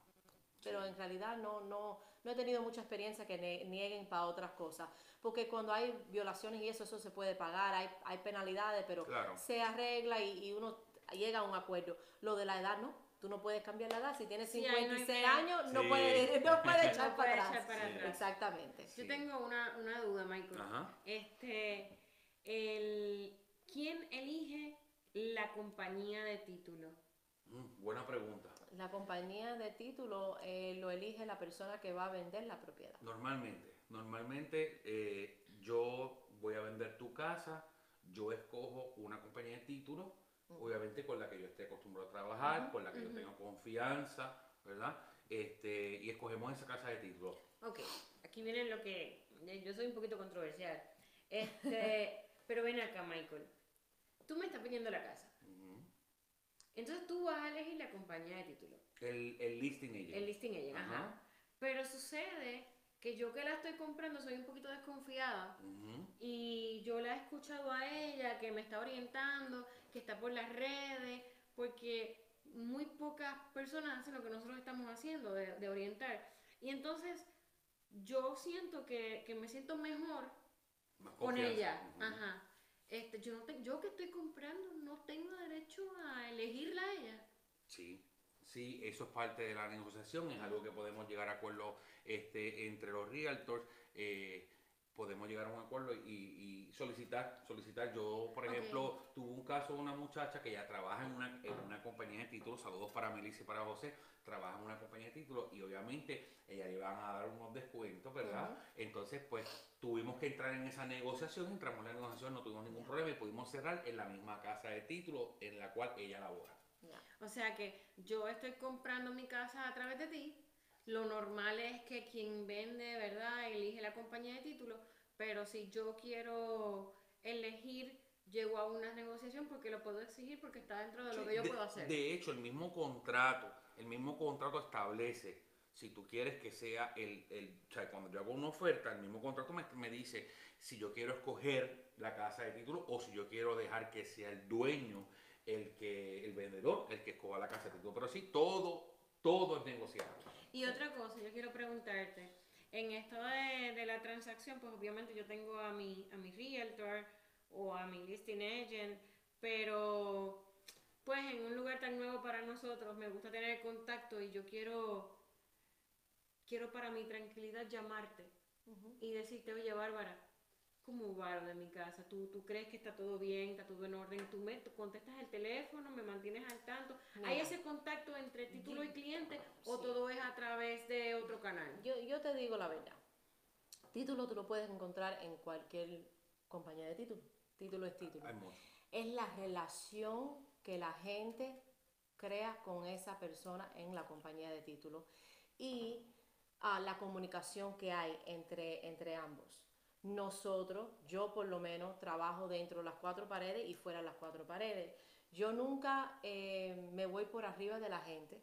Pero en realidad no, no, no he tenido mucha experiencia que nieguen para otras cosas. Porque cuando hay violaciones y eso, eso se puede pagar, hay, hay penalidades, pero Claro. se arregla y, y uno llega a un acuerdo. Lo de la edad no. Tú no puedes cambiar la edad. Si tienes Sí, ahí no 56 años, no Sí. puedes no puedes echar, No para, puede atrás. echar para atrás. Exactamente. Sí. Yo tengo una, una duda, Michael. Ajá. Este, el, ¿quién elige la compañía de título? Mm, buena pregunta. La compañía de título eh, lo elige la persona que va a vender la propiedad. Normalmente, normalmente eh, yo voy a vender tu casa, yo escojo una compañía de títulos, obviamente con la que yo esté acostumbrado a trabajar, con la que yo tenga confianza, ¿verdad? Este, y escogemos esa casa de títulos. Ok, aquí viene lo que. Yo soy un poquito controversial. Este, pero ven acá, Michael. Tú me estás pidiendo la casa. Entonces tú vas a elegir la compañía de título. El, el listing agent. El listing agent, ajá. Ajá. Pero sucede que yo que la estoy comprando soy un poquito desconfiada. Y yo la he escuchado a ella, que me está orientando, que está por las redes, porque muy pocas personas hacen lo que nosotros estamos haciendo, de, de orientar. Y entonces yo siento que, que me siento mejor Más con ella. Ajá. Este, yo, no te- yo que estoy comprando no tengo derecho a elegirla a ella. Sí, sí, eso es parte de la negociación, es algo que podemos llegar a acuerdo este, entre los realtors, eh, podemos llegar a un acuerdo y, y solicitar, solicitar. Yo, por ejemplo, tuve un caso de una muchacha que ya trabaja en una, en una compañía de títulos, saludos para Melissa y para José, trabaja en una compañía de títulos y obviamente ella le van a dar unos descuentos, ¿verdad? Entonces, pues tuvimos que entrar en esa negociación, entramos en la negociación, no tuvimos ningún problema y pudimos cerrar en la misma casa de títulos en la cual ella labora. O sea que yo estoy comprando mi casa a través de ti. Lo normal es que quien vende, ¿verdad? Elige la compañía de título. Pero si yo quiero elegir, llego a una negociación porque lo puedo exigir porque está dentro de lo Sí, que yo de, puedo hacer. de hecho, el mismo contrato, el mismo contrato establece, si tú quieres que sea el, el o sea, cuando yo hago una oferta, el mismo contrato me, me dice si yo quiero escoger la casa de título o si yo quiero dejar que sea el dueño, el que, el vendedor, el que escoja la casa de título. Pero sí, todo, todo es negociable. Y otra cosa, yo quiero preguntarte, en esto de, de la transacción, pues obviamente yo tengo a mi, a mi realtor o a mi listing agent, pero pues en un lugar tan nuevo para nosotros me gusta tener contacto y yo quiero, quiero para mi tranquilidad llamarte y decirte, oye Bárbara, ¿cómo va lo de mi casa? ¿Tú, ¿Tú crees que está todo bien, está todo en orden? ¿Tú, me, tú contestas el teléfono, me mantienes al tanto? ¿Hay ese contacto entre título y cliente o todo es a través de otro canal? Yo, yo te digo la verdad. Título tú lo puedes encontrar en cualquier compañía de título. Título es título. Hay mucho. Es la relación que la gente crea con esa persona en la compañía de título y ah, la comunicación que hay entre, entre ambos. Nosotros, yo por lo menos, trabajo dentro de las cuatro paredes y fuera de las cuatro paredes. Yo nunca eh, me voy por arriba de la gente,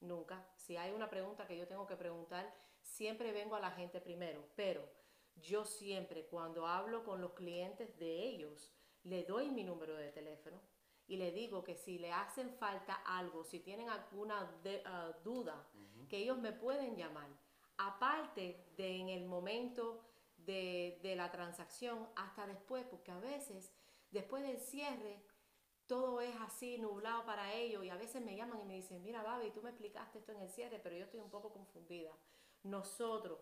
nunca. Si hay una pregunta que yo tengo que preguntar, siempre vengo a la gente primero, pero yo siempre cuando hablo con los clientes de ellos, le doy mi número de teléfono y le digo que si le hacen falta algo, si tienen alguna de- ah, duda, que ellos me pueden llamar. Aparte de en el momento de, de la transacción hasta después, porque a veces después del cierre todo es así nublado para ellos y a veces me llaman y me dicen, mira Babi, tú me explicaste esto en el cierre, pero yo estoy un poco confundida. Nosotros,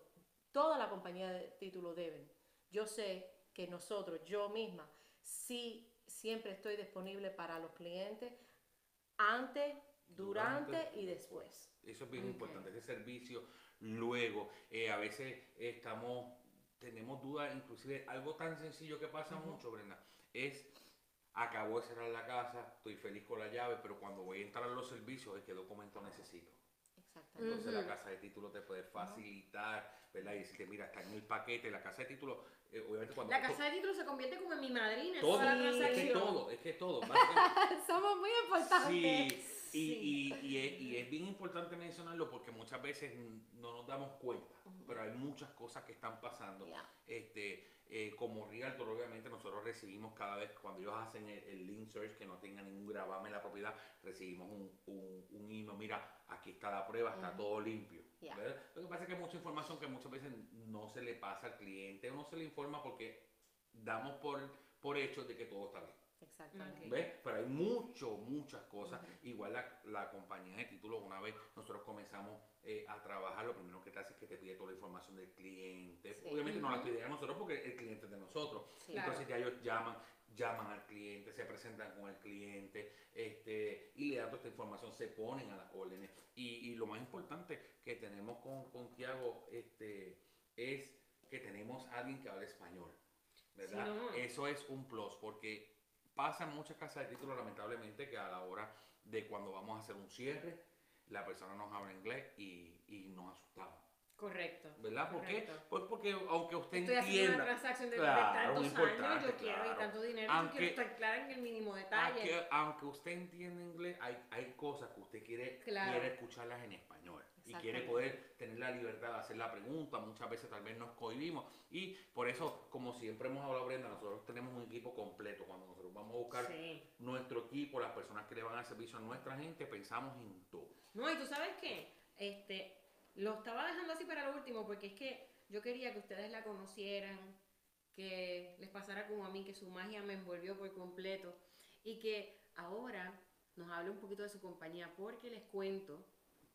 toda la compañía de título deben. Yo sé que nosotros, yo misma, sí siempre estoy disponible para los clientes antes, durante, Durante y después. Eso es bien importante, ese servicio luego. Eh, a veces estamos, tenemos dudas, inclusive algo tan sencillo que pasa mucho, Brenda, es acabo de cerrar la casa, estoy feliz con la llave, pero cuando voy a entrar a los servicios, ¿qué documento necesito? Exactamente. Entonces la casa de título te puede facilitar, ¿verdad? Y decirte, mira, está en el paquete, la casa de título, eh, obviamente cuando... La casa de títulos se convierte como en mi madrina todo, toda la es que todo, es que todo. Somos muy importantes. Sí, y, y- y es, y es bien importante mencionarlo porque muchas veces no nos damos cuenta, pero hay muchas cosas que están pasando. Este, eh, como Realtor, obviamente nosotros recibimos cada vez, cuando ellos hacen el, el link search que no tenga ningún gravamen en la propiedad, recibimos un, un, un email, mira, aquí está la prueba, está todo limpio. Lo que pasa es que hay mucha información que muchas veces no se le pasa al cliente o no se le informa porque damos por, por hecho de que todo está bien. Exactamente. ¿Ves? Pero hay mucho, muchas cosas. Igual la, la compañía de títulos, una vez nosotros comenzamos eh, a trabajar, lo primero que te hace es que te pide toda la información del cliente. Sí. Obviamente no la pide a nosotros porque el cliente es de nosotros. Sí. Entonces ya ellos llaman, llaman al cliente, se presentan con el cliente este, y le dan toda esta información, se ponen a las órdenes. Y, y lo más importante que tenemos con, con Tiago este, es que tenemos a alguien que habla español. ¿Verdad? Sí, no. Eso es un plus porque pasa en muchas casas de títulos lamentablemente que a la hora de cuando vamos a hacer un cierre, la persona nos habla inglés y, y nos asustamos. Correcto. ¿Verdad? ¿Por qué? Pues porque aunque usted Estoy entienda... una transacción de, de Claro, tantos muy años, yo quiero y tanto dinero, Aunque- yo quiero estar clara en el mínimo detalle. Aunque, aunque usted entienda inglés, hay, hay cosas que usted quiere, Claro. quiere escucharlas en español. Y quiere poder tener la libertad de hacer la pregunta. Muchas veces tal vez nos cohibimos. Y por eso, como siempre hemos hablado, Brenda, nosotros tenemos un equipo completo. Cuando nosotros vamos a buscar Sí. nuestro equipo, las personas que le van a servicio a nuestra gente, pensamos en todo. No, y tú sabes qué, este, lo estaba dejando así para lo último porque es que yo quería que ustedes la conocieran, que les pasara como a mí, que su magia me envolvió por completo y que ahora nos hable un poquito de su compañía porque les cuento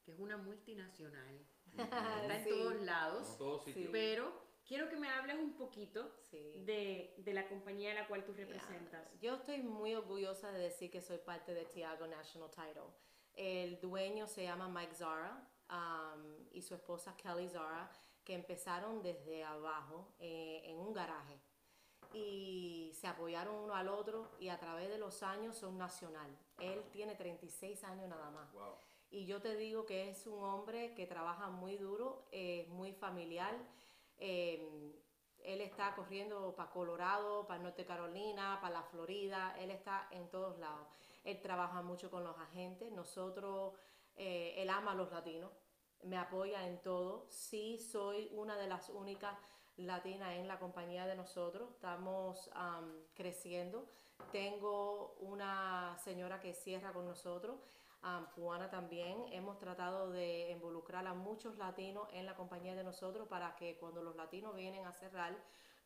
que es una multinacional, está en Sí. todos En lados, todos pero quiero que me hables un poquito Sí. de, de la compañía a la cual tú representas. Yo estoy muy orgullosa de decir que soy parte de Tiago National Title. El dueño se llama Mike Zara um, y su esposa Kelly Zara, que empezaron desde abajo eh, en un garaje y se apoyaron uno al otro y a través de los años son nacional. Él tiene 36 años nada más. Wow. Y yo te digo que es un hombre que trabaja muy duro, es muy familiar. eh, él está corriendo para Colorado, para Norte Carolina, para la Florida. Él está en todos lados. Él trabaja mucho con los agentes. Nosotros, eh, él ama a los latinos. Me apoya en todo. Sí, soy una de las únicas latinas en la compañía de nosotros. Estamos am, creciendo. Tengo una señora que cierra con nosotros um, cubana también. Hemos tratado de involucrar a muchos latinos en la compañía de nosotros para que cuando los latinos vienen a cerrar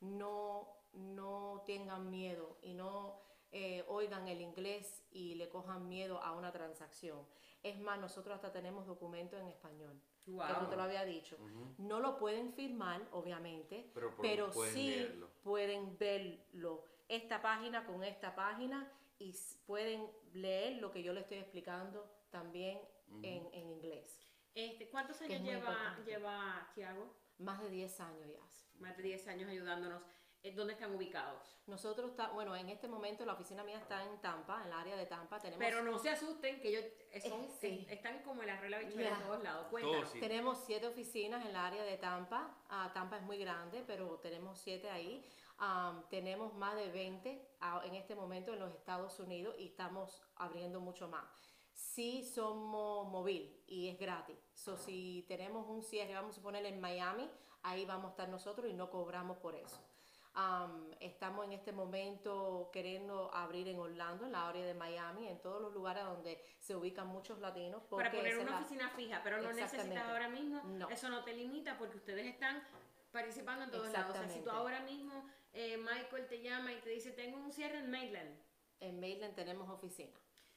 no, no tengan miedo y no eh, oigan el inglés y le cojan miedo a una transacción. Es más, nosotros hasta tenemos documentos en español. Wow. Que no te lo había dicho. No lo pueden firmar, obviamente, Pero pero, pueden- pueden sí leerlo. pueden verlo. Esta página con esta página y pueden leer lo que yo le estoy explicando también en, en inglés. Este, ¿Cuántos años lleva, lleva Tiago? Más de 10 años ya. Más de 10 años ayudándonos. Eh, ¿Dónde están ubicados? Nosotros, está, bueno, en este momento la oficina mía está en Tampa, en el área de Tampa. Tenemos, Pero no se asusten que ellos eh, son, Eh, sí. eh, están como en la regla bichuela Ya. en todos lados. Cuéntanos. Todos, sí. Tenemos siete oficinas en el área de Tampa. Ah, Tampa es muy grande, pero tenemos siete ahí. Am, tenemos más de 20 ah, en este momento en los Estados Unidos y estamos abriendo mucho más. Sí somos móvil y es gratis. So, si tenemos un cierre, vamos a poner en Miami, ahí vamos a estar nosotros y no cobramos por eso. Am, estamos en este momento queriendo abrir en Orlando, en la área de Miami, en todos los lugares donde se ubican muchos latinos. Para poner una la- oficina fija, pero no necesitas ahora mismo. No. Eso no te limita porque ustedes están participando en todos lados. O sea, si tú ahora mismo, eh, Michael te llama y te dice, tengo un cierre en Maitland. En Maitland tenemos oficina.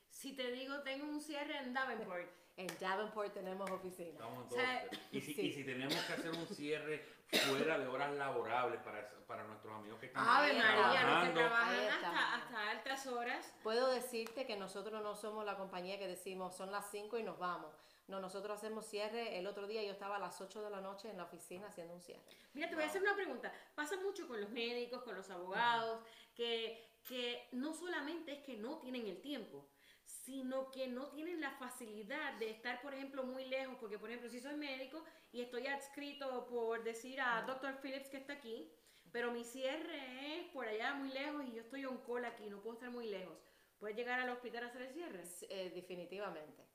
Si te digo, tengo un cierre en Davenport. En Davenport tenemos oficina. Estamos en O sea, todo. y, si, sí. y si tenemos que hacer un cierre fuera de horas laborables para, para nuestros amigos que están Ave María, los que trabajando, trabajan hasta, hasta altas horas. Puedo decirte que nosotros no somos la compañía que decimos son las 5 y nos vamos. No, nosotros hacemos cierre. El otro día yo estaba a las 8 de la noche en la oficina haciendo un cierre. Mira, te voy a hacer una pregunta. Pasa mucho con los médicos, con los abogados, que, que no solamente es que no tienen el tiempo, sino que no tienen la facilidad de estar, por ejemplo, muy lejos, porque, por ejemplo, si soy médico y estoy adscrito por decir a Dr. Phillips que está aquí, pero mi cierre es por allá muy lejos y yo estoy on call aquí, no puedo estar muy lejos. ¿Puedes llegar al hospital a hacer el cierre? Eh, definitivamente,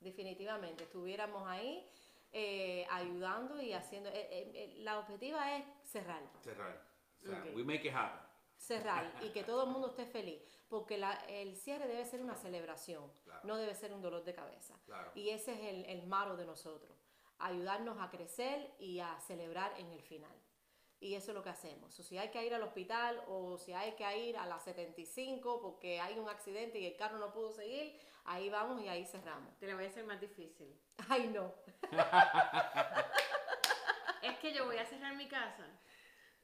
definitivamente. Estuviéramos ahí eh, ayudando y haciendo... eh, la objetiva es cerrar. Cerrar. Ok. we make it happen. cerrar y que todo el mundo esté feliz, porque la- el cierre debe ser una celebración, Claro. no debe ser un dolor de cabeza. Claro. Y ese es el, el maro de nosotros, ayudarnos a crecer y a celebrar en el final. Y eso es lo que hacemos. O si hay que ir al hospital o si hay que ir a las 75 porque hay un accidente y el carro no pudo seguir, ahí vamos y ahí cerramos. Te la voy a hacer más difícil. Ay, no. Es que yo voy a cerrar mi casa,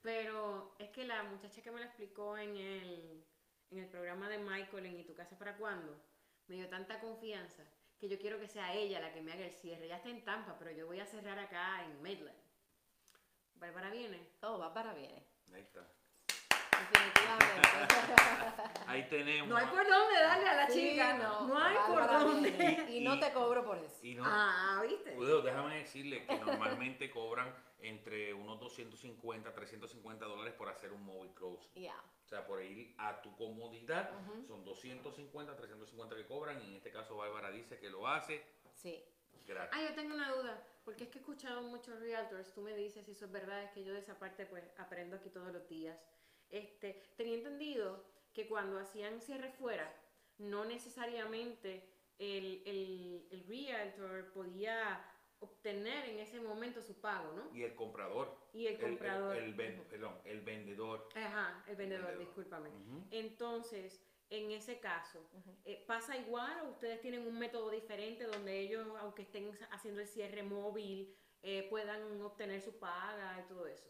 pero es que la muchacha que me lo explicó en el, en el programa de Michael en ¿Y tu casa para cuándo? Me dio tanta confianza que yo quiero que sea ella la que me haga el cierre. Ya está en Tampa, pero yo voy a cerrar acá en Maitland. Bárbara viene. Oh, Bárbara viene. Ahí está. Definitivamente. Ahí tenemos. No hay por dónde darle a la Sí, chica. No, hay por dónde. Y, no te cobro por eso. Y no, Ah, ¿viste? Déjame decirle que normalmente cobran entre unos 250, 350 dólares por hacer un móvil close. Ya. O sea, por ir a tu comodidad, son 250, 350 que cobran. Y en este caso, Bárbara dice que lo hace Sí. gratis. Ah, yo tengo una duda, porque es que he escuchado muchos realtors, tú me dices si eso es verdad, es que yo de esa parte pues aprendo aquí todos los días. Este, tenía entendido que cuando hacían cierre fuera, no necesariamente el, el, el realtor podía obtener en ese momento su pago, ¿no? Y el comprador. Y el comprador. El, ven- perdón, el vendedor. Ajá, el vendedor, Vendedor. discúlpame. Entonces, en ese caso, eh, ¿pasa igual o ustedes tienen un método diferente donde ellos, aunque estén haciendo el cierre móvil, eh, puedan obtener su paga y todo eso?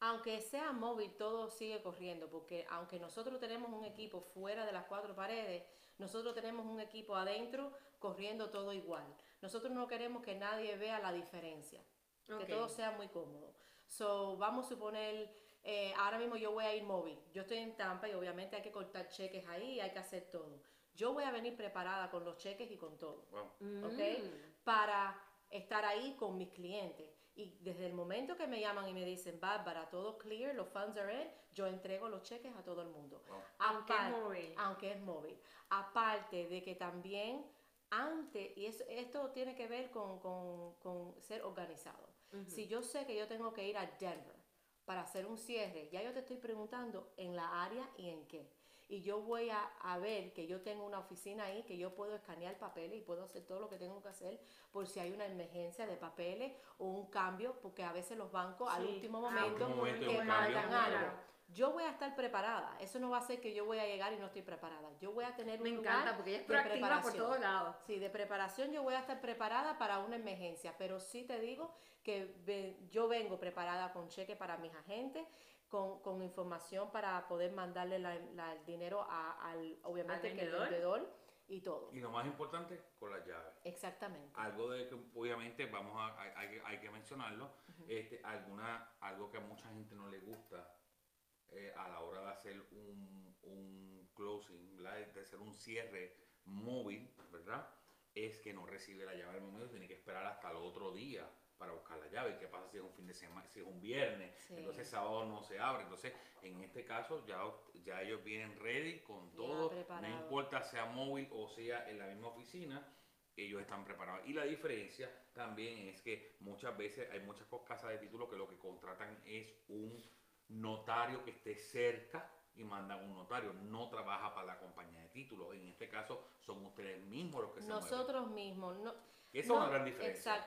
Aunque sea móvil, todo sigue corriendo, porque aunque nosotros tenemos un equipo fuera de las cuatro paredes, nosotros tenemos un equipo adentro corriendo todo igual. Nosotros no queremos que nadie vea la diferencia, que todo sea muy cómodo. So, vamos a suponer, eh, ahora mismo yo voy a ir móvil. Yo estoy en Tampa y obviamente hay que cortar cheques ahí, hay que hacer todo. Yo voy a venir preparada con los cheques y con todo. Wow. ¿ok? Mm. Para estar ahí con mis clientes. Y desde el momento que me llaman y me dicen, Bárbara, todo clear, los funds are in, yo entrego los cheques a todo el mundo. Wow. Aunque es Apar- móvil. Aunque es móvil. Aparte de que también antes, y eso, esto tiene que ver con, con- con ser organizado. Si yo sé que yo tengo que ir a Denver para hacer un cierre, ya yo te estoy preguntando en la área y en qué. Y yo voy a, a ver que yo tengo una oficina ahí, que yo puedo escanear papeles y puedo hacer todo lo que tengo que hacer por si hay una emergencia de papeles o un cambio, porque a veces los bancos al Sí, último al momento, último momento que mandan algo. Yo voy a estar preparada. Eso no va a ser que yo voy a llegar y no estoy preparada. Yo voy a tener Me un encanta lugar porque ella es proactiva por todos lados. Sí, de preparación yo voy a estar preparada para una emergencia, pero sí te digo que ve- yo vengo preparada con cheque para mis agentes, con, con información para poder mandarle la- la- el dinero a- al, obviamente, Al que el vendedor. y todo. Y lo más importante, con las llaves. Exactamente. Algo de que obviamente vamos a, hay, hay que- hay que mencionarlo, este, alguna, algo que a mucha gente no le gusta eh, a la hora de hacer un, un closing, ¿verdad? de hacer un cierre móvil, ¿verdad? Es que no recibe la llave al momento, tiene que esperar hasta el otro día para buscar la llave. ¿Qué pasa si es un fin de semana, si es un viernes? Sí. Entonces sábado no se abre. Entonces, en este caso ya, ya ellos vienen ready con Ya todo, no importa sea móvil o sea en la misma oficina, ellos están preparados. Y la diferencia también es que muchas veces hay muchas casas de títulos que lo que contratan es un notario que esté cerca y mandan un notario, no trabaja para la compañía de títulos. En este caso son ustedes mismos los que se mueven. Nosotros mismos. No, Esa es no- una gran diferencia, es una gran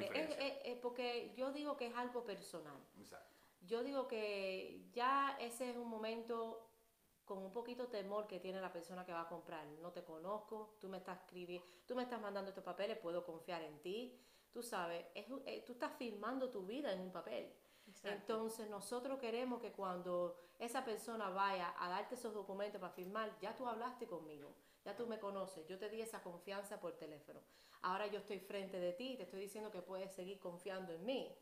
Exactamente. Es- diferencia. es- es porque yo digo que es algo personal. Exacto. Yo digo que ya ese es un momento con un poquito temor que tiene la persona que va a comprar. No te conozco, tú me estás escribiendo, tú me estás mandando estos papeles, puedo confiar en ti. Tú sabes, es eh, tú estás firmando tu vida en un papel. Exacto. Entonces nosotros queremos que cuando esa persona vaya a darte esos documentos para firmar, ya tú hablaste conmigo, Ya tú me conoces, yo te di esa confianza por teléfono. Ahora yo estoy frente de ti y te estoy diciendo que puedes seguir confiando en mí.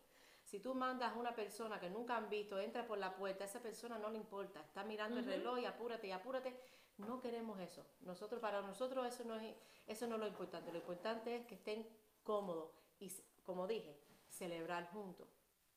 Si tú mandas a una persona que nunca han visto, entra por la puerta, a esa persona no le importa, está mirando el reloj y apúrate y apúrate. No queremos eso. Nosotros, para nosotros eso no es, eso no es lo importante. Lo importante es que estén cómodos y, como dije, celebrar juntos.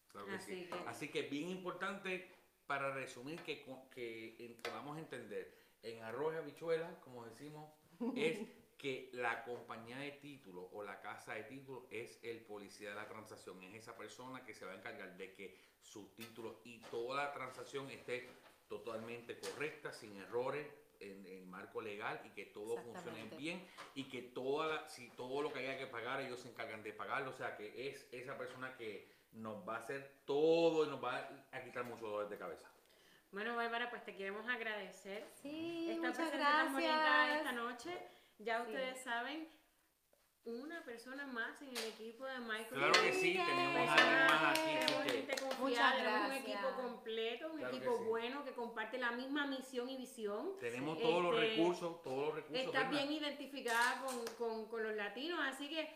Claro que Así sí. que- Así que bien importante para resumir que, que podamos entender, en arroz y habichuela, como decimos, es que la compañía de título o la casa de título es el policía de la transacción, es esa persona que se va a encargar de que su título y toda la transacción esté totalmente correcta, sin errores en el marco legal y que todo funcione bien y que toda la- si todo lo que haya que pagar ellos se encargan de pagarlo, o sea que es esa persona que nos va a hacer todo y nos va a quitar mucho dolor de cabeza. Bueno, Bárbara, pues te queremos agradecer Sí, esta muchas presencia tan bonita gracias. esta noche. Ya Sí. ustedes saben, una persona más en el equipo de Michael. Claro que sí, tenemos alguien más aquí. tenemos gente confiada, Muchas tenemos un equipo completo, un Claro que equipo sí. bueno que comparte la misma misión y visión. tenemos Sí. todos los Este, recursos, todos los recursos. Está bien identificada con, con- con los latinos, así que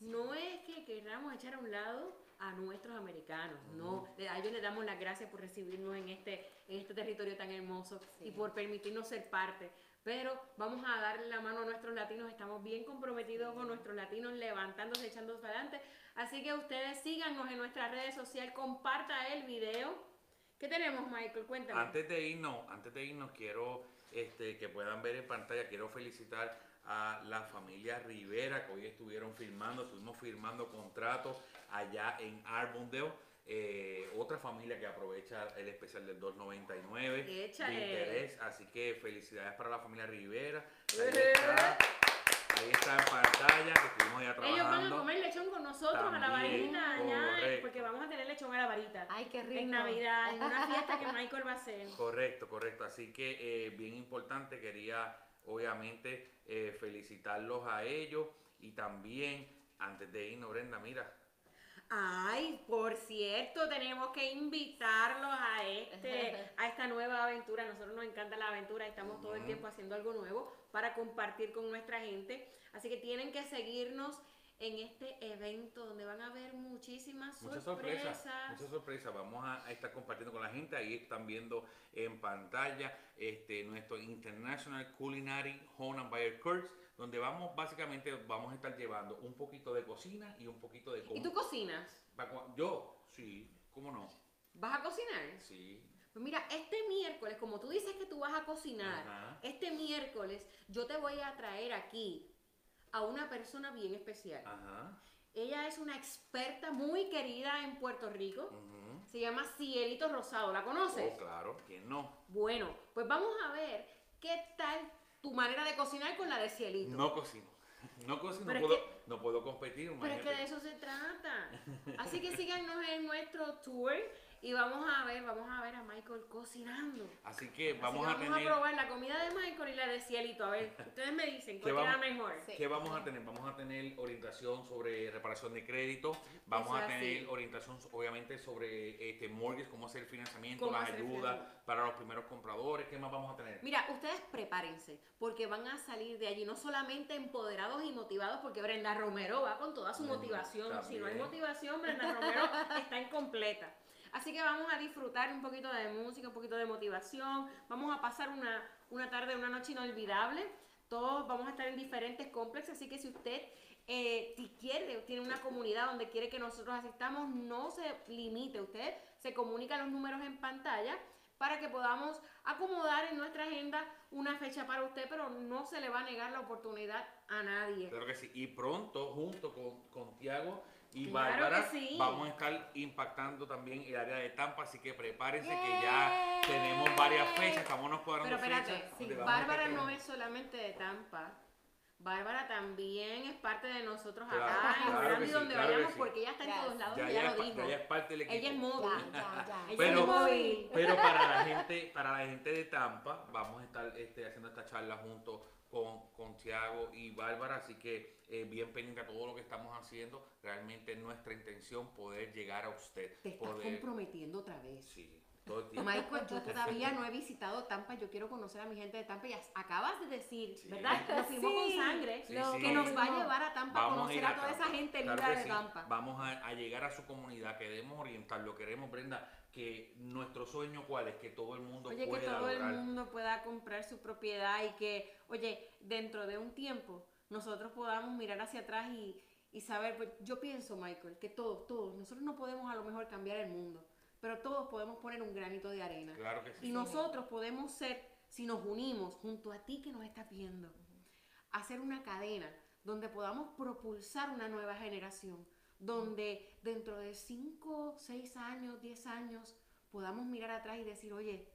no es que queramos echar a un lado a nuestros americanos, no, a ellos les damos las gracias por recibirnos en este, en este territorio tan hermoso Sí. y por permitirnos ser parte. Pero vamos a darle la mano a nuestros latinos, estamos bien comprometidos con nuestros latinos, levantándose, echándose adelante. Así que ustedes síganos en nuestras redes sociales, comparta el video. ¿Qué tenemos, Michael? Cuéntame. Antes de irnos, antes de irnos, quiero este, que puedan ver en pantalla, quiero felicitar a la familia Rivera que hoy estuvieron firmando, estuvimos firmando contratos allá en Arbondale. Eh, otra familia que aprovecha el especial del 2.99 de interés, así que felicidades para la familia Rivera. Ahí está, ahí está en pantalla, que estuvimos ya trabajando. Ellos van a comer lechón con nosotros a la varita allá, porque vamos a tener lechón a la varita. Ay, qué rico. En Navidad, en una fiesta que Michael va a hacer. Correcto, correcto. Así que eh, bien importante, quería obviamente eh, felicitarlos a ellos y también, antes de irnos, Brenda, mira, Ay, por cierto, tenemos que invitarlos a este, a esta nueva aventura. Nosotros nos encanta la aventura estamos todo el tiempo haciendo algo nuevo para compartir con nuestra gente. Así que tienen que seguirnos en este evento donde van a ver muchísimas muchas sorpresas. sorpresas, muchas sorpresas. Vamos a, a estar compartiendo con la gente. Ahí están viendo en pantalla este nuestro International Culinary Home and Buyer Course, donde vamos básicamente vamos a estar llevando un poquito de cocina y un poquito de ¿Y cómo. tú cocinas? Yo, sí, ¿cómo no? ¿Vas a cocinar? Sí. Pues mira, este miércoles, como tú dices que tú vas a cocinar, Ajá. este miércoles yo te voy a traer aquí a una persona bien especial. Ajá. Ella es una experta muy querida en Puerto Rico. Se llama Cielito Rosado. ¿La conoces? Oh, claro, ¿quién no? Bueno, pues vamos a ver qué tal tu manera de cocinar con la de Cielito. No cocino. No cocino, Pero no puedo, no puedo competir. Pero es que de eso se trata. Así que síganos en nuestro tour y vamos a ver, vamos a ver a Michael cocinando. Así que Así vamos que a vamos tener. a probar la comida de Michael y la de Cielito. A ver, ustedes me dicen ¿Qué cuál queda mejor. Sí. ¿Qué vamos a tener? Vamos a tener orientación sobre reparación de crédito, vamos Eso a así. tener orientación obviamente sobre este mortgage, cómo hacer el financiamiento, las ayudas para los primeros compradores, ¿qué más vamos a tener? Mira, ustedes prepárense, porque van a salir de allí no solamente empoderados y motivados, porque Brenda Romero va con toda su motivación. Si no hay motivación, Brenda Romero está incompleta. Así que vamos a disfrutar un poquito de música, un poquito de motivación. Vamos a pasar una, una tarde, una noche inolvidable. Todos vamos a estar en diferentes complejos, así que si usted eh, si quiere, tiene una comunidad donde quiere que nosotros asistamos, no se limite. Usted se comunica los números en pantalla para que podamos acomodar en nuestra agenda una fecha para usted, pero no se le va a negar la oportunidad a nadie. Claro que sí. Y pronto, junto con, con Tiago y Claro Bárbara, sí. vamos a estar impactando también el área de Tampa, así que prepárense que ya tenemos varias fechas, estamos nos cuadrando Pero espérate, fechas. sí, Bárbara no es solamente de Tampa. Bárbara también es parte de nosotros Claro, acá en Orlando sí, donde claro vayamos, sí. porque ella está en todos lados Ya, y ya ella es lo dijo. ya ella es parte del equipo. Ella es móvil. Ya, ya, ya. Ella Pero- es móvil. Pero para la gente, para la gente de Tampa, vamos a estar este, haciendo esta charla junto con, con Tiago y Bárbara, así que eh, bien pendiente a todo lo que estamos haciendo. Realmente es nuestra intención poder llegar a usted. Te estás poder, comprometiendo otra vez. sí, todo el tiempo. Michael, yo todavía no he visitado Tampa, yo quiero conocer a mi gente de Tampa y as- acabas de decir, ¿verdad? Nos fuimos Sí, con sangre, Sí, lo sí. que nos va a llevar a Tampa a conocer a, toda esa gente Claro linda que de sí. Tampa. Vamos a, a llegar a su comunidad, queremos orientarlo, queremos, Brenda, que nuestro sueño cuál es, que todo el mundo Oye, que pueda todo el mundo pueda comprar su propiedad y que, oye, dentro de un tiempo nosotros podamos mirar hacia atrás y, y saber, pues yo pienso, Michael, que todos, todos, nosotros no podemos a lo mejor cambiar el mundo, pero todos podemos poner un granito de arena. Claro que sí. Y nosotros podemos ser, si nos unimos junto a ti que nos estás viendo, hacer una cadena donde podamos propulsar una nueva generación, donde dentro de 5, 6 años, 10 años, podamos mirar atrás y decir, oye,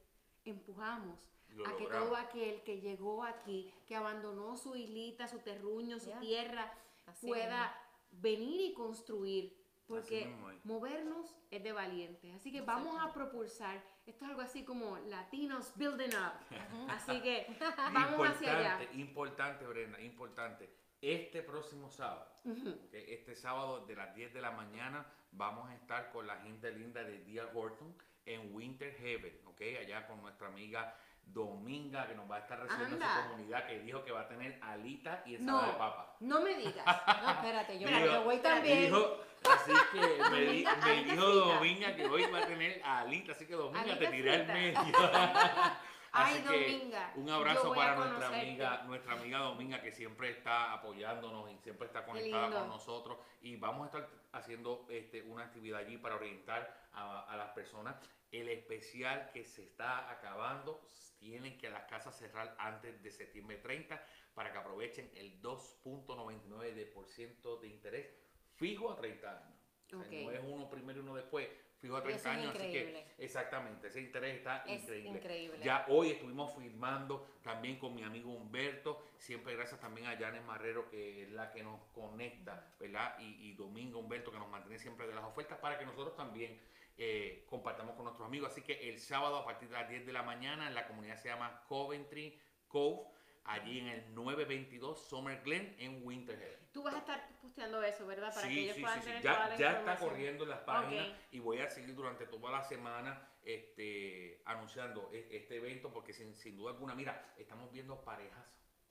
empujamos Lo a que logramos. todo aquel que llegó aquí, que abandonó su islita, su terruño, su Ya. tierra, Así pueda venir y construir. Porque movernos es de valientes. Así que vamos a propulsar. Esto es algo así como Latinos Building Up. Así que vamos hacia allá. Importante, importante, Brenda, importante. Este próximo sábado, ok, este sábado de las 10 de la mañana, vamos a estar con la gente linda de Dia Horton en Winter Heaven, ¿ok? Allá con nuestra amiga Dominga, que nos va a estar recibiendo en su Anda. comunidad, que dijo que va a tener alita y ensalada de No, papa. no me digas. No, espérate, yo, Digo, yo voy también. Dijo, así que me, di- dijo. Dominga que hoy va a tener alita, así que Dominga te tiré al medio. Ay, Así que Dominga, un abrazo para nuestra amiga, nuestra amiga Dominga que siempre está apoyándonos y siempre está conectada con nosotros y vamos a estar haciendo este, una actividad allí para orientar a, a las personas. El especial que se está acabando, tienen que las casas cerrar antes de septiembre 30 para que aprovechen el 2.99% de, interés fijo a 30 años. O sea, Ok. no es uno primero y uno después, fijo a Eso 30 es años, así increíble. que exactamente, ese interés está Es increíble. increíble. Ya hoy estuvimos firmando también con mi amigo Humberto, siempre gracias también a Janes Marrero, que es la que nos conecta, ¿verdad? Y, y Domingo Humberto, que nos mantiene siempre de las ofertas para que nosotros también eh, compartamos con nuestros amigos. Así que el sábado a partir de las 10 de la mañana, en la comunidad se llama Coventry Cove, allí en el 922 Summer Glen en Winterhead. Tú vas a estar posteando eso, ¿verdad? Para que Sí, ellos sí, puedan sí, tener Ya, toda la ya está corriendo en las páginas y voy a seguir durante toda la semana este, anunciando e- este evento porque sin, sin duda alguna, mira, estamos viendo parejas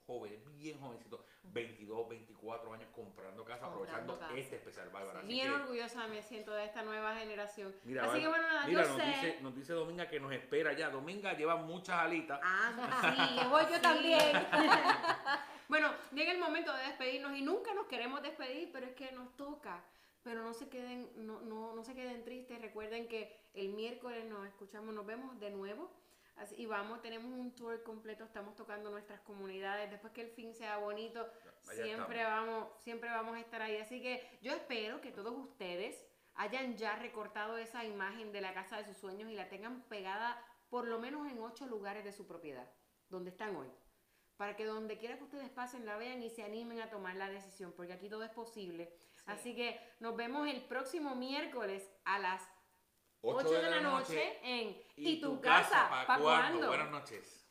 jóvenes, bien jovencitos, 22, 24 años comprando casa, Comprando aprovechando casa. este especial, Bárbara. Bien que, orgullosa me siento de esta nueva generación. Mira, Así que bueno, nada, mira, yo nos, sé. dice, nos dice Dominga que nos espera ya. Dominga lleva muchas alitas. Ah, sí, Que voy yo también. Bueno, llega el momento de despedirnos y nunca nos queremos despedir, pero es que nos toca. Pero no se queden, no, no, no se queden tristes. Recuerden que el miércoles nos escuchamos, nos vemos de nuevo. Así, y vamos, tenemos un tour completo, estamos tocando nuestras comunidades. Después que el fin sea bonito, Allá siempre vamos, siempre vamos a estar ahí. Así que yo espero que todos ustedes hayan ya recortado esa imagen de la casa de sus sueños y la tengan pegada por lo menos en ocho lugares de su propiedad, donde están hoy para que donde quiera que ustedes pasen la vean y se animen a tomar la decisión, porque aquí todo es posible. Así que nos vemos el próximo miércoles a las 8 de la noche en ¿Y tu casa para ¿Pa' cuándo? cuándo? Buenas noches.